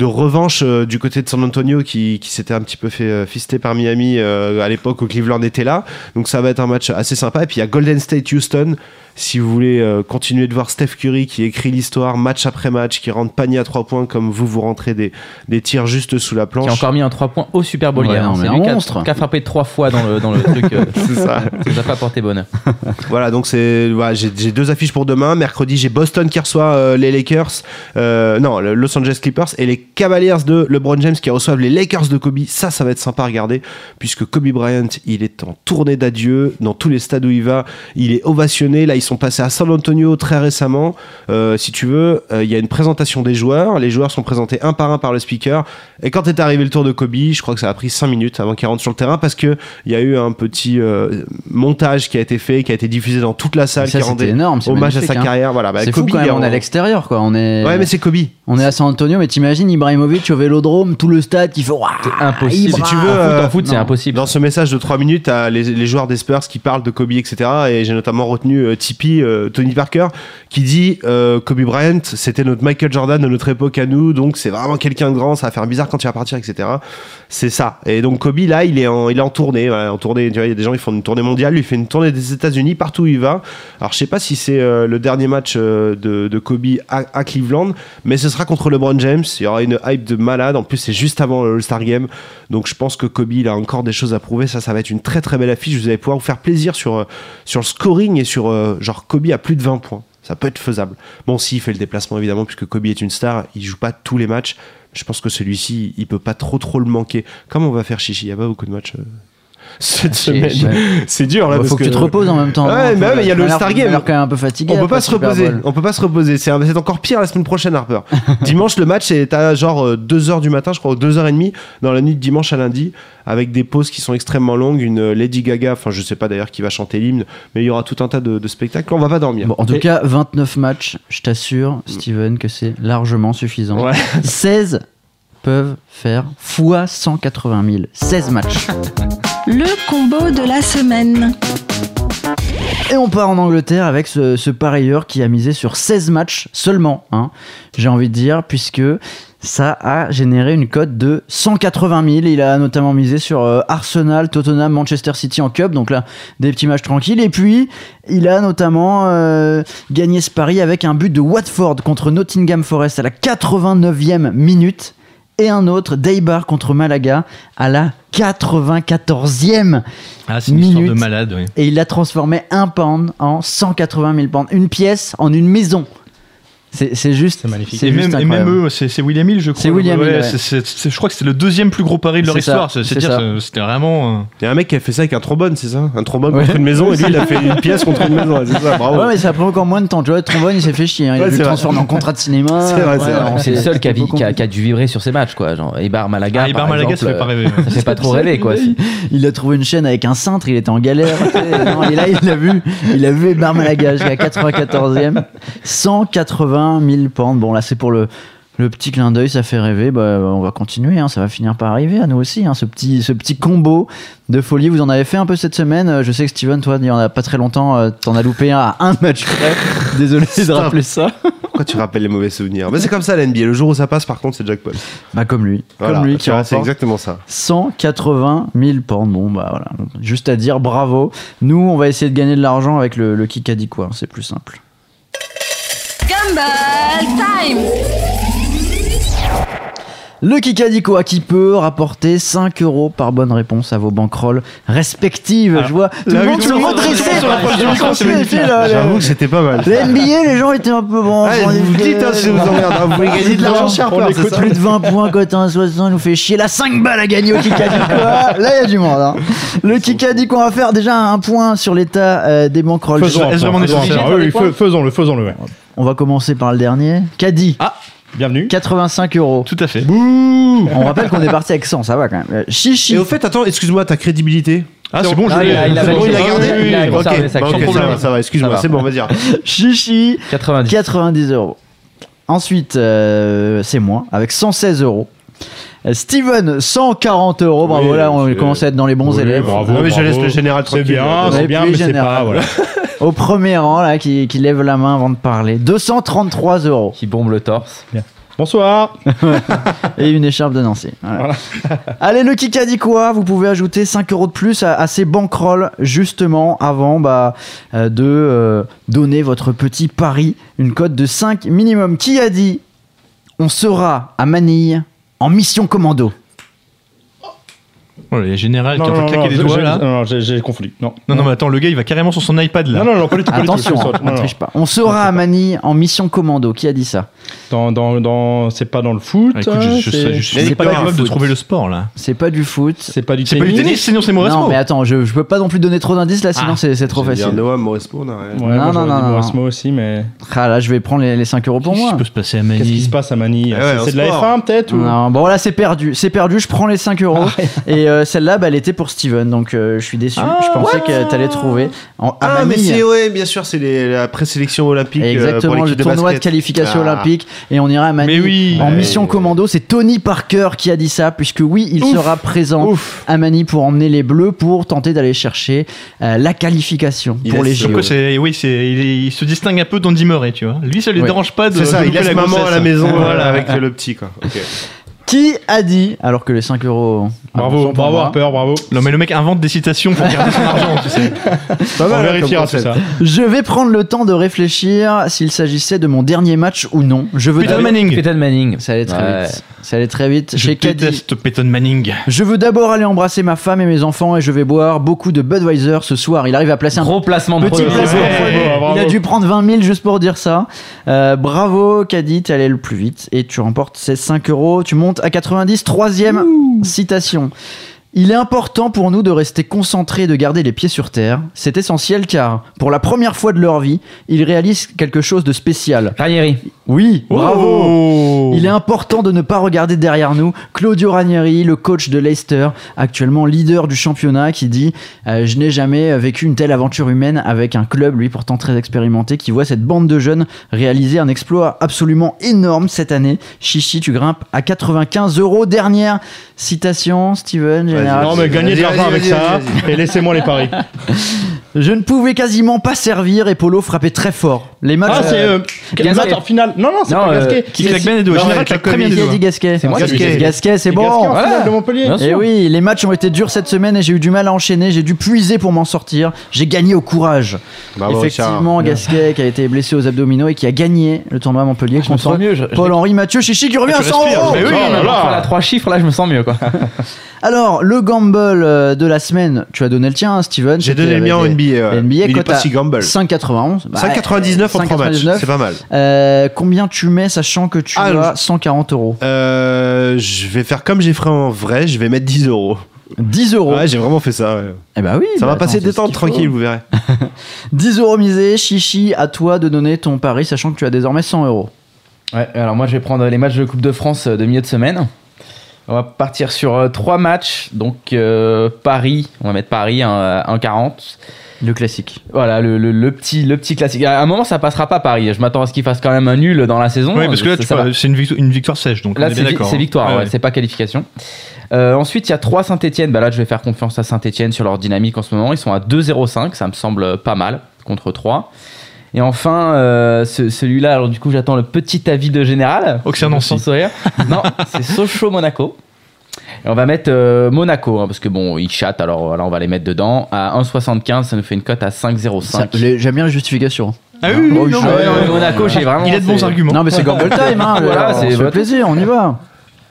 de revanche euh, du côté de San Antonio qui, qui s'était un petit peu fait euh, fister par Miami euh, à l'époque où Cleveland était là. Donc ça va être un match assez sympa. Et puis il y a Golden State Houston. Si vous voulez euh, continuer de voir Steph Curry qui écrit l'histoire match après match, qui rentre panier à 3 points comme vous vous rentrez des, des tirs juste sous la Qui planche. a encore mis un 3 points au Super Bowl Ouais, hier. hein. C'est un qui monstre. qui a frappé trois fois dans le, dans le truc. euh, <laughs> C'est ça. ça nous a pas porté bonheur. <laughs> Voilà, donc c'est voilà, j'ai j'ai deux affiches pour demain. Mercredi, j'ai Boston qui reçoit euh, les Lakers, euh, non, le Los Angeles Clippers et les Cavaliers de LeBron James qui reçoivent les Lakers de Kobe. Ça, ça va être sympa à regarder puisque Kobe Bryant, il est en tournée d'adieu dans tous les stades où il va. Il est ovationné. Là, ils sont passés à San Antonio très récemment. Euh, si tu veux, euh, il y a une présentation des joueurs. Les joueurs sont présentés un par un par le speaker. Et quand est arrivé le tour de Kobe, je crois que ça a pris 5 minutes avant qu'il rentre sur le terrain parce que il y a eu un petit euh, montage qui a été fait, qui a été diffusé dans toute la salle, Ça qui rendait énorme. hommage à sa hein. carrière. Voilà, bah, fou Kobe, quand même, on est à l'extérieur quoi. On est. Ouais, mais c'est Kobe. On est à San Antonio, mais t'imagines Ibrahimovic au vélodrome, tout le stade qui fait Waouh, C'est impossible. Ibra Si tu veux, En foot, euh, foot, c'est impossible. Dans ce message de 3 minutes, t'as les, les joueurs des Spurs qui parlent de Kobe, etc. Et j'ai notamment retenu euh, Tipeee, euh, Tony Parker, qui dit euh, Kobe Bryant, c'était notre Michael Jordan de notre époque à nous, donc c'est vraiment quelqu'un de grand, ça va faire bizarre quand il va partir, etc. C'est ça. Et donc Kobe, là, il est en, il est en tournée, voilà, en tournée. Tu vois, il y a des gens qui font une tournée mondiale, lui il fait une tournée des États-Unis partout où il va. Alors je sais pas si c'est euh, le dernier match euh, de, de Kobe à, à Cleveland, mais ce sera contre LeBron James. Il y aura une hype de malade. En plus, c'est juste avant le All-Star Game. Donc, je pense que Kobe, il a encore des choses à prouver. Ça, ça va être une très très belle affiche. Vous allez pouvoir vous faire plaisir sur, euh, sur le scoring et sur euh, genre Kobe à plus de 20 points. Ça peut être faisable. Bon, s'il fait le déplacement, évidemment, puisque Kobe est une star, il joue pas tous les matchs. Je pense que celui-ci, il peut pas trop trop le manquer. Comment on va faire Chichi? Il y a pas beaucoup de matchs euh, cette semaine. C'est dur là. Il parce faut que, tu te reposes en même temps. Ouais, non mais il y a le T'as l'air- Star t'as Game. l'air quand même un peu fatigué. On peut pas se reposer. On peut pas se reposer. C'est encore pire la semaine prochaine, Harper. <laughs> dimanche, le match est à genre 2h du matin, je crois, ou 2h30 dans la nuit de dimanche à lundi, avec des pauses qui sont extrêmement longues. Une euh, Lady Gaga, enfin, je sais pas d'ailleurs qui va chanter l'hymne, mais il y aura tout un tas de, de spectacles. On va pas dormir. Bon, en tout Et- cas, 29 matchs, je t'assure, Steven, que c'est largement suffisant. Ouais. <laughs> 16 peuvent faire fois 180 000. 16 matchs. <laughs> Le combo de la semaine. Et on part en Angleterre avec ce, ce parieur qui a misé sur 16 matchs seulement, hein, j'ai envie de dire, puisque ça a généré une cote de 180 000. Il a notamment misé sur euh, Arsenal, Tottenham, Manchester City en Cup, donc là, des petits matchs tranquilles. Et puis, il a notamment euh, gagné ce pari avec un but de Watford contre Nottingham Forest à la 89e minute. Et un autre, Deibar contre Malaga à la 94e Ah, c'est une histoire de Minute. malade, oui. et il a transformé un pound en 180 000 pounds. Une pièce en une maison. C'est juste. C'est magnifique. Et juste même, et même incroyable. eux, c'est William Hill, je crois. C'est William Ouais, Hill, ouais. je crois que c'est le deuxième plus gros pari de leur histoire. C'est c'est dire, ça. c'est- c'était vraiment. euh, Il y a un mec qui a fait ça avec un trombone, c'est ça? Un trombone Ouais. contre une maison, et lui, il a <laughs> fait une pièce contre une maison. C'est ça, bravo. Ouais, mais ça prend encore moins de temps. Tu vois, le trombone, il s'est fait chier. hein. Il Ouais, a dû le transformer en contrat de cinéma. C'est vrai, c'est Ouais, vrai. non, C'est le seul qui a, qui, a, qui a dû vibrer sur ses matchs, quoi. Genre, Eibar Malaga. Ah, Eibar par Malaga, ça fait pas euh, rêver. Ça fait pas trop rêver, quoi. <laughs> C'est- <laughs> Il a trouvé une chaîne avec un cintre, il était en galère. et là, il l'a vu. Il a vu Bar Malaga jusqu'à 94e. 180 000 pounds. Bon, là, c'est pour le. Le petit clin d'œil, ça fait rêver. Bah, on va continuer. hein. Ça va finir par arriver à nous aussi. hein. Ce, petit, ce petit combo de folie. Vous en avez fait un peu cette semaine. Euh, Je sais que Steven, toi, il y en a pas très longtemps. euh, T'en as loupé un à un match près. <laughs> Désolé de rappeler ça. Pourquoi tu rappelles les mauvais souvenirs? Mais c'est comme ça la NBA. Le jour où ça passe, par contre, c'est Jack Paul. Bah, comme lui. Voilà, comme lui qui c'est exactement ça. 180 000 pounds. Bon, bah voilà. Juste à dire bravo. Nous, on va essayer de gagner de l'argent avec le, le Kikadi, quoi. C'est plus simple. Gumball time Le Kikadi, quoi, qui peut rapporter 5 euros par bonne réponse à vos bankrolls respectives. Je vois tout le monde se redresser. la. J'avoue que c'était pas mal. La NBA, les gens étaient un peu bons. Ouais, vous dites, hein, si vous emmerde, vous voulez gagner de l'argent Harper, c'est ça Plus de 20 points, cote 1,60, il nous fait chier. Là, 5 balles à gagner au Kikadi, quoi. <laughs> Là, il y a du monde. hein. Le Kikadi, qu'on va faire déjà un point sur l'état euh, des bankrolls. Fais- faisons-le, faisons-le. On va commencer par le dernier. Caddy, Bienvenue. 85 euros. Tout à fait. On rappelle qu'on est parti avec 100, ça va quand même. Euh, Chichi, Et au fait, attends, excuse-moi, ta crédibilité Ah, c'est bon, je Ah, l'ai. il a- C'est bon, il gardé Oui, oui, il Ok, conservé sa bah, ok, Sans ça problème. va, ça va, excuse-moi, c'est bon, on va dire. <laughs> Chichi, 90. 90 euros. Ensuite, euh, c'est moi, avec 116 euros. Euh, Steven, 140 euros. Bravo, Oui, là, on c'est- commence à être dans les bons Oui, élèves. bravo. Ah, mais je laisse le général C'est tranquille. bien, là. Ouais, c'est bien, mais c'est pas. Voilà. <laughs> Au premier rang, là, qui, qui lève la main avant de parler. 233 euros. Qui bombe le torse. Bonsoir. <laughs> Et une écharpe de Nancy. Voilà. <laughs> Allez, le Kikadi quoi? Vous pouvez ajouter 5 euros de plus à, à ces bankrolls, justement, avant bah, euh, de euh, donner votre petit pari. Une cote de 5 minimum. Qui a dit On sera à Manille en mission commando? Oh, il y a Général Non, qui est en train non, de non, claquer je- des doigts là. non, non, j'ai j'ai confondu. Non. Non, non, mais attends, le gars il va carrément sur son iPad là. Non, non, non, pas du tout. pas du tout, Attention, je saute. on Non, ne non. triche pas. On sera à Manille en mission commando. Qui a dit ça Dans, dans, dans, c'est pas dans le foot. Ah, écoute, je, je, c'est- je suis c'est pas pas capable de foot. trouver le sport là. C'est pas du foot. C'est pas du C'est pas du tennis, sinon c'est Mauresmo. Non, mais attends, je, je peux pas non plus donner trop d'indices là, sinon Ah, c'est c'est trop J'allais dire facile. Noah Mauresmo, on a rien. Ouais, Non, moi, non, j'aurais non, dit non. Mauresmo aussi, mais Ah là, je vais prendre les, les 5 euros pour Qu'est-ce moi. qui peut se passer à qu'est-ce qui se passe à Ouais, C'est- en C'est de la sport. F1 peut-être ou... Non, bon là c'est perdu, c'est perdu, je prends les 5 euros. Et euh, celle-là, bah, elle était pour Steven, donc euh, je suis déçu. Ah, je pensais que t'allais trouver. En, à Ah, mais c'est, ouais, bien sûr, c'est les- la présélection olympique. euh, Exactement, pour le l'équipe de tournoi de basket. qualification Ah. olympique. Et on ira à Manille Mais oui. en Ouais. mission commando. C'est Tony Parker qui a dit ça, puisque oui, il Ouf. sera présent Ouf. à Manille pour emmener les Bleus pour tenter d'aller chercher euh, la qualification Il pour les Comme JO. quoi, c'est, oui, c'est, il, est- il se distingue un peu d'Andy Murray, tu vois. Lui, ça lui Ouais. dérange pas de. C'est ça, de il louper laisse la maman à grossesse. la maison Voilà. <laughs> voilà, avec le petit, quoi. Ok. Qui a dit, alors que les 5 euros. Bravo, sont pour bravo moi, Harper, bravo. Non, mais le mec invente des citations pour garder son argent, tu sais. <laughs> Pas On mal, hein, vérifiera tout ça. Je vais prendre le temps de réfléchir s'il s'agissait de mon dernier match ou non. Je veux Peyton d'abord- Manning. Peyton Manning. Ça allait très Ouais. vite. Ça allait très vite. Je Chez Caddy. déteste Peyton Manning. Je veux d'abord aller embrasser ma femme et mes enfants et je vais boire beaucoup de Budweiser ce soir. Il arrive à placer un Gros placement de petit produit. placement. Ouais, bravo. Il a dû prendre 20 000 juste pour dire ça. Euh, bravo, Caddy, t'es allé le plus vite et tu remportes ces 5 euros. Tu montes à 90. Troisième citation. Il est important pour nous de rester concentrés et de garder les pieds sur terre. C'est essentiel car, pour la première fois de leur vie, ils réalisent quelque chose de spécial. Ranieri. Oui, bravo Oh. il est important de ne pas regarder derrière nous. Claudio Ranieri, le coach de Leicester, actuellement leader du championnat, qui dit euh, Je n'ai jamais vécu une telle aventure humaine avec un club, lui pourtant très expérimenté, qui voit cette bande de jeunes réaliser un exploit absolument énorme cette année. Chichi, tu grimpes à 95 euros. Dernière citation, Steven, général. Non, mais gagnez de l'argent avec vas-y, ça vas-y. et laissez-moi les paris. <laughs> Je ne pouvais quasiment pas servir et Polo frappait très fort. Les matchs. Ah, c'est euh, le Gasquet. match en finale. Non, non, c'est Non, pas euh, Gasquet. Qui claque bien les doigts. Général claque très bien les doigts. dit Gasquet C'est moi Gasquet. qui ai dit. Gasquet, c'est bon. Gasquet en finale de Montpellier. Et oui, les matchs ont été durs cette semaine et j'ai eu du mal à enchaîner. J'ai dû puiser pour m'en sortir. J'ai gagné au courage. Effectivement. Gasquet qui a été blessé aux abdominaux et qui a gagné le tournoi à Montpellier Je me sens contre mieux. Paul-Henri Mathieu Chichi qui revient Ah, à tu 100 respires. euros. Mais oui, la trois chiffres, là, je me sens mieux, quoi. <laughs> Alors, le gamble euh, de la semaine, tu as donné le tien, hein, Steven. J'ai donné le mien en NBA. ouais. NBA, Il est cote pas à si gamble. 5,91. Bah, 5,99 en 3 matchs. 5,99. C'est pas mal. Euh, combien tu mets sachant que tu Ah, as 140 euros? Euh, je vais faire comme j'ai fait en vrai, je vais mettre 10 euros. 10 euros? Ouais, j'ai vraiment fait ça. ouais. Eh bah oui. Ça bah va passer attends, détente ce qu'il faut. tranquille, vous verrez. <laughs> 10 euros misés, Chichi, à toi de donner ton pari, sachant que tu as désormais 100 euros. Ouais, alors moi je vais prendre les matchs de Coupe de France de milieu de semaine. On va partir sur euh, trois matchs. Donc euh, Paris, on va mettre Paris à 1,40. Le classique. Voilà, le, le- le petit, le petit classique. À un moment, ça passera pas Paris. Je m'attends à ce qu'il fasse quand même un nul dans la saison. Oui, parce que là, c'est une, victoire- une victoire sèche, donc on Là, est c'est bien vi- d'accord. c'est hein. victoire, Ouais, ouais, ouais. c'est pas qualification. Euh, ensuite, il y a 3 Saint-Etienne. Bah là, je vais faire confiance à Saint-Etienne sur leur dynamique en ce moment. Ils sont à 2,05. Ça me semble pas mal contre 3. Et enfin, euh, ce- celui-là, alors du coup, j'attends le petit avis de général. Auxerre Nancy. Sans sourire. <laughs> non, c'est Sochaux-Monaco. Et on va mettre euh, Monaco, hein, parce que bon, ils chattent, alors voilà, on va les mettre dedans. À 1,75, ça nous fait une cote à Ça, 5,05. les- J'aime bien les justifications. Ah oui, oui, Oh, oui, non, je- mais, Ouais, non, mais euh, Monaco, j'ai vraiment. Il a de bons arguments. Non, mais c'est Gamble Time, hein. <laughs> Voilà, c'est votre- plaisir, on y va.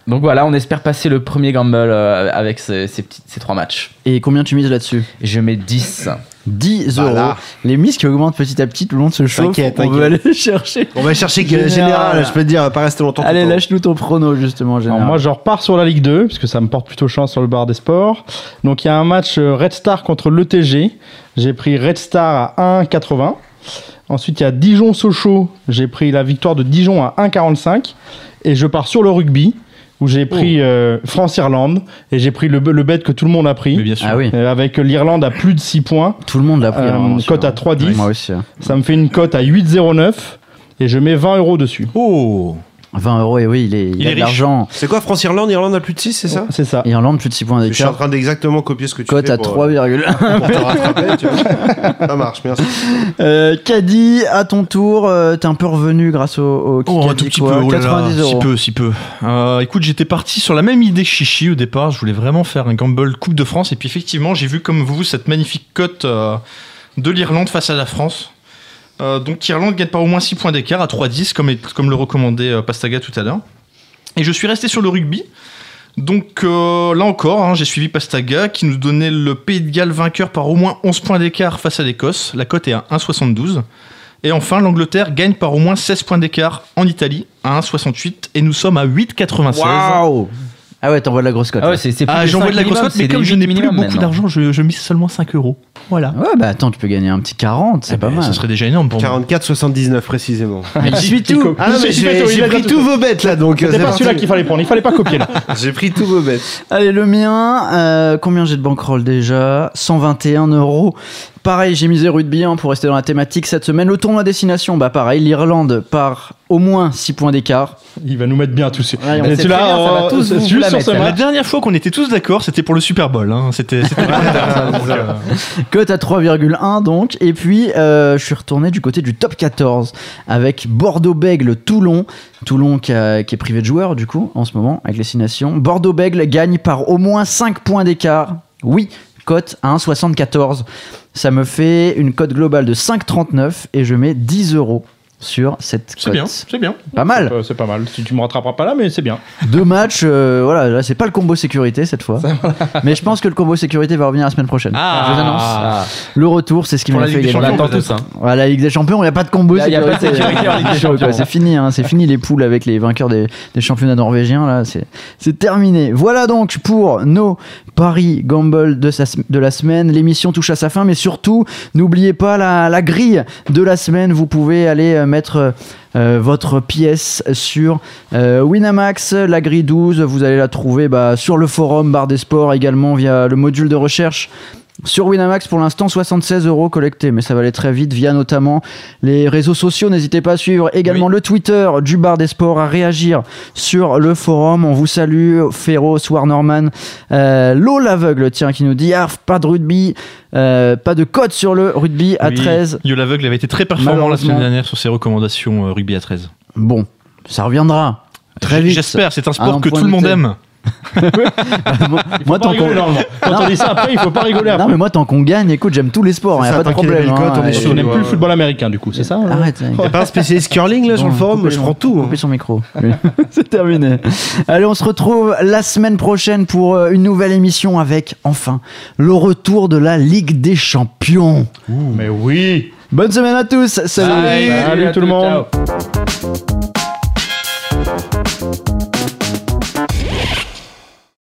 Donc voilà, on espère passer le premier gamble euh, avec ces, ces, petits, ces trois matchs. Et combien tu mises là-dessus? Je mets 10. 10 euros. Voilà. Les mises qui augmentent petit à petit tout le long de ce show. T'inquiète, On t'inquiète. aller <laughs> chercher. On va chercher Général. général. je peux te dire, on va pas rester longtemps. Allez, lâche-nous ton prono, justement, Alors général. moi, je repars sur la Ligue 2, puisque ça me porte plutôt chance sur le bar des sports. Donc, il y a un match euh, Red Star contre l'ETG. J'ai pris Red Star à 1,80. Ensuite, il y a Dijon-Sochaux. J'ai pris la victoire de Dijon à 1,45. Et je pars sur le rugby, où j'ai pris euh, France-Irlande. Et j'ai pris le, le bet que tout le monde a Mais pris, bien sûr. Ah oui, euh, avec l'Irlande à plus de 6 points. tout le monde l'a pris. Euh, vraiment, cote à 3,10. Moi aussi. hein. Ça me fait une cote à 8,09. Et je mets 20 euros dessus. Oh 20 euros, et oui, il, est, il, Il a est de riche. l'argent. C'est quoi France-Irlande Irlande a plus de 6, c'est ça? C'est ça. Irlande, plus de 6 points Je suis en d'écart. train d'exactement copier ce que tu Cote fais à pour, 3,1. pour te rattraper. tu vois. Ça marche, merci. <laughs> Euh, Caddy, à ton tour, euh, t'es un peu revenu grâce au, au Oh, un tout petit peu, quoi. oh là là, 90 si euros. peu, si peu. Euh, écoute, j'étais parti sur la même idée que Chichi au départ. Je voulais vraiment faire un gamble Coupe de France. Et puis effectivement, j'ai vu comme vous cette magnifique cote euh, de l'Irlande face à la France. Euh, donc l'Irlande gagne par au moins 6 points d'écart à 3-10, comme, comme le recommandait euh, Pastaga tout à l'heure. Et je suis resté sur le rugby. Donc euh, là encore, hein, j'ai suivi Pastaga qui nous donnait le Pays de Galles vainqueur par au moins 11 points d'écart face à l'Écosse. La cote est à 1,72. Et enfin, l'Angleterre gagne par au moins 16 points d'écart en Italie à 1,68 et nous sommes à 8,96. Waouh Ah ouais, t'envoies de la grosse cote. Ah ouais, c'est c'est plus Ah, j'envoie 5 de la grosse cote, mais c'est comme je n'ai 8 plus minimum beaucoup d'argent, je, je mise seulement 5 euros. Voilà. Ouais, bah attends, tu peux gagner un petit 40, c'est Eh pas ben, mal. Ce serait déjà énorme pour moi. 44,79 précisément. <laughs> Il suit tout. Ah non, mais j'ai tout, il j'ai a pris tout. tous vos bêtes là donc. euh, C'était c'est pas celui-là qu'il fallait prendre. Il fallait pas copier là. <laughs> J'ai pris tous vos bêtes. Allez, le mien, euh, combien j'ai de bankroll déjà? 121 euros. Pareil, j'ai misé rugby hein, pour rester dans la thématique cette semaine. Le tournoi destination, bah pareil, l'Irlande part au moins 6 points d'écart. Il va nous mettre bien tous. Ouais, on tu bien, ça va tous c'est vous juste la mettre. La dernière fois qu'on était tous d'accord, c'était pour le Super Bowl. hein. C'était <laughs> <laughs> Cote à 3,1 donc. Et puis, euh, je suis retourné du côté du top 14 avec Bordeaux-Bègle, Toulon. Toulon qui, a- qui est privé de joueurs du coup en ce moment avec les 6 nations. Bordeaux-Bègle gagne par au moins 5 points d'écart. Oui, cote à 1,74. Ça me fait une cote globale de 5,39 et je mets 10 euros sur cette C'est bien, c'est bien. Pas mal. Euh, C'est pas mal. Si tu me rattraperas pas là, mais c'est bien. Deux matchs, euh, voilà, là c'est pas le combo sécurité cette fois. Mais je pense que le combo sécurité va revenir la semaine prochaine. Ah. je vous annonce. Le retour, c'est ce qui m'a fait gagner. On tous. Hein. Voilà, la Ligue des Champions, il n'y a pas de combo de sécurité. sécurité en Ligue des C'est. Champions. Fini, hein, c'est fini les poules avec les vainqueurs des, des championnats norvégiens. Là, c'est c'est terminé. Voilà donc pour nos paris gamble de, sa- de la semaine. L'émission touche à sa fin, mais surtout, n'oubliez pas la, la grille de la semaine. Vous pouvez aller euh, mettre euh, votre pièce sur euh, Winamax, la grille 12. Vous allez la trouver bah, sur le forum Bar des Sports également via le module de recherche. Sur Winamax, pour l'instant, 76 euros collectés, mais ça va aller très vite via notamment les réseaux sociaux. N'hésitez pas à suivre également le Twitter du Bar des Sports, à réagir sur le forum. On vous salue, War Norman, euh, L'eau l'aveugle, tiens, qui nous dit ah, pas de rugby, euh, pas de code sur le rugby à Oui, 13. Yo l'aveugle avait été très performant la semaine dernière sur ses recommandations euh, rugby à 13. Bon, ça reviendra très vite. J'espère, c'est un un sport que tout le monde aime. Moi, tant qu'on rigoler, normalement. Quand on dit ça après, il faut pas rigoler après. non, mais moi, tant qu'on gagne, écoute, j'aime tous les sports, il n'y a pas de problème. cotes, on n'aime Ouais, plus le football américain, du coup, c'est ça hein Arrête. Il a pas un spécialiste curling là sur le Bon, forum je prends tout. hein. coupez son micro. <laughs> C'est terminé. Allez, on se retrouve la semaine prochaine pour euh, une nouvelle émission avec enfin le retour de la Ligue des Champions. Mais oui. Bonne semaine à tous. Salut. Salut tout le monde. Ciao.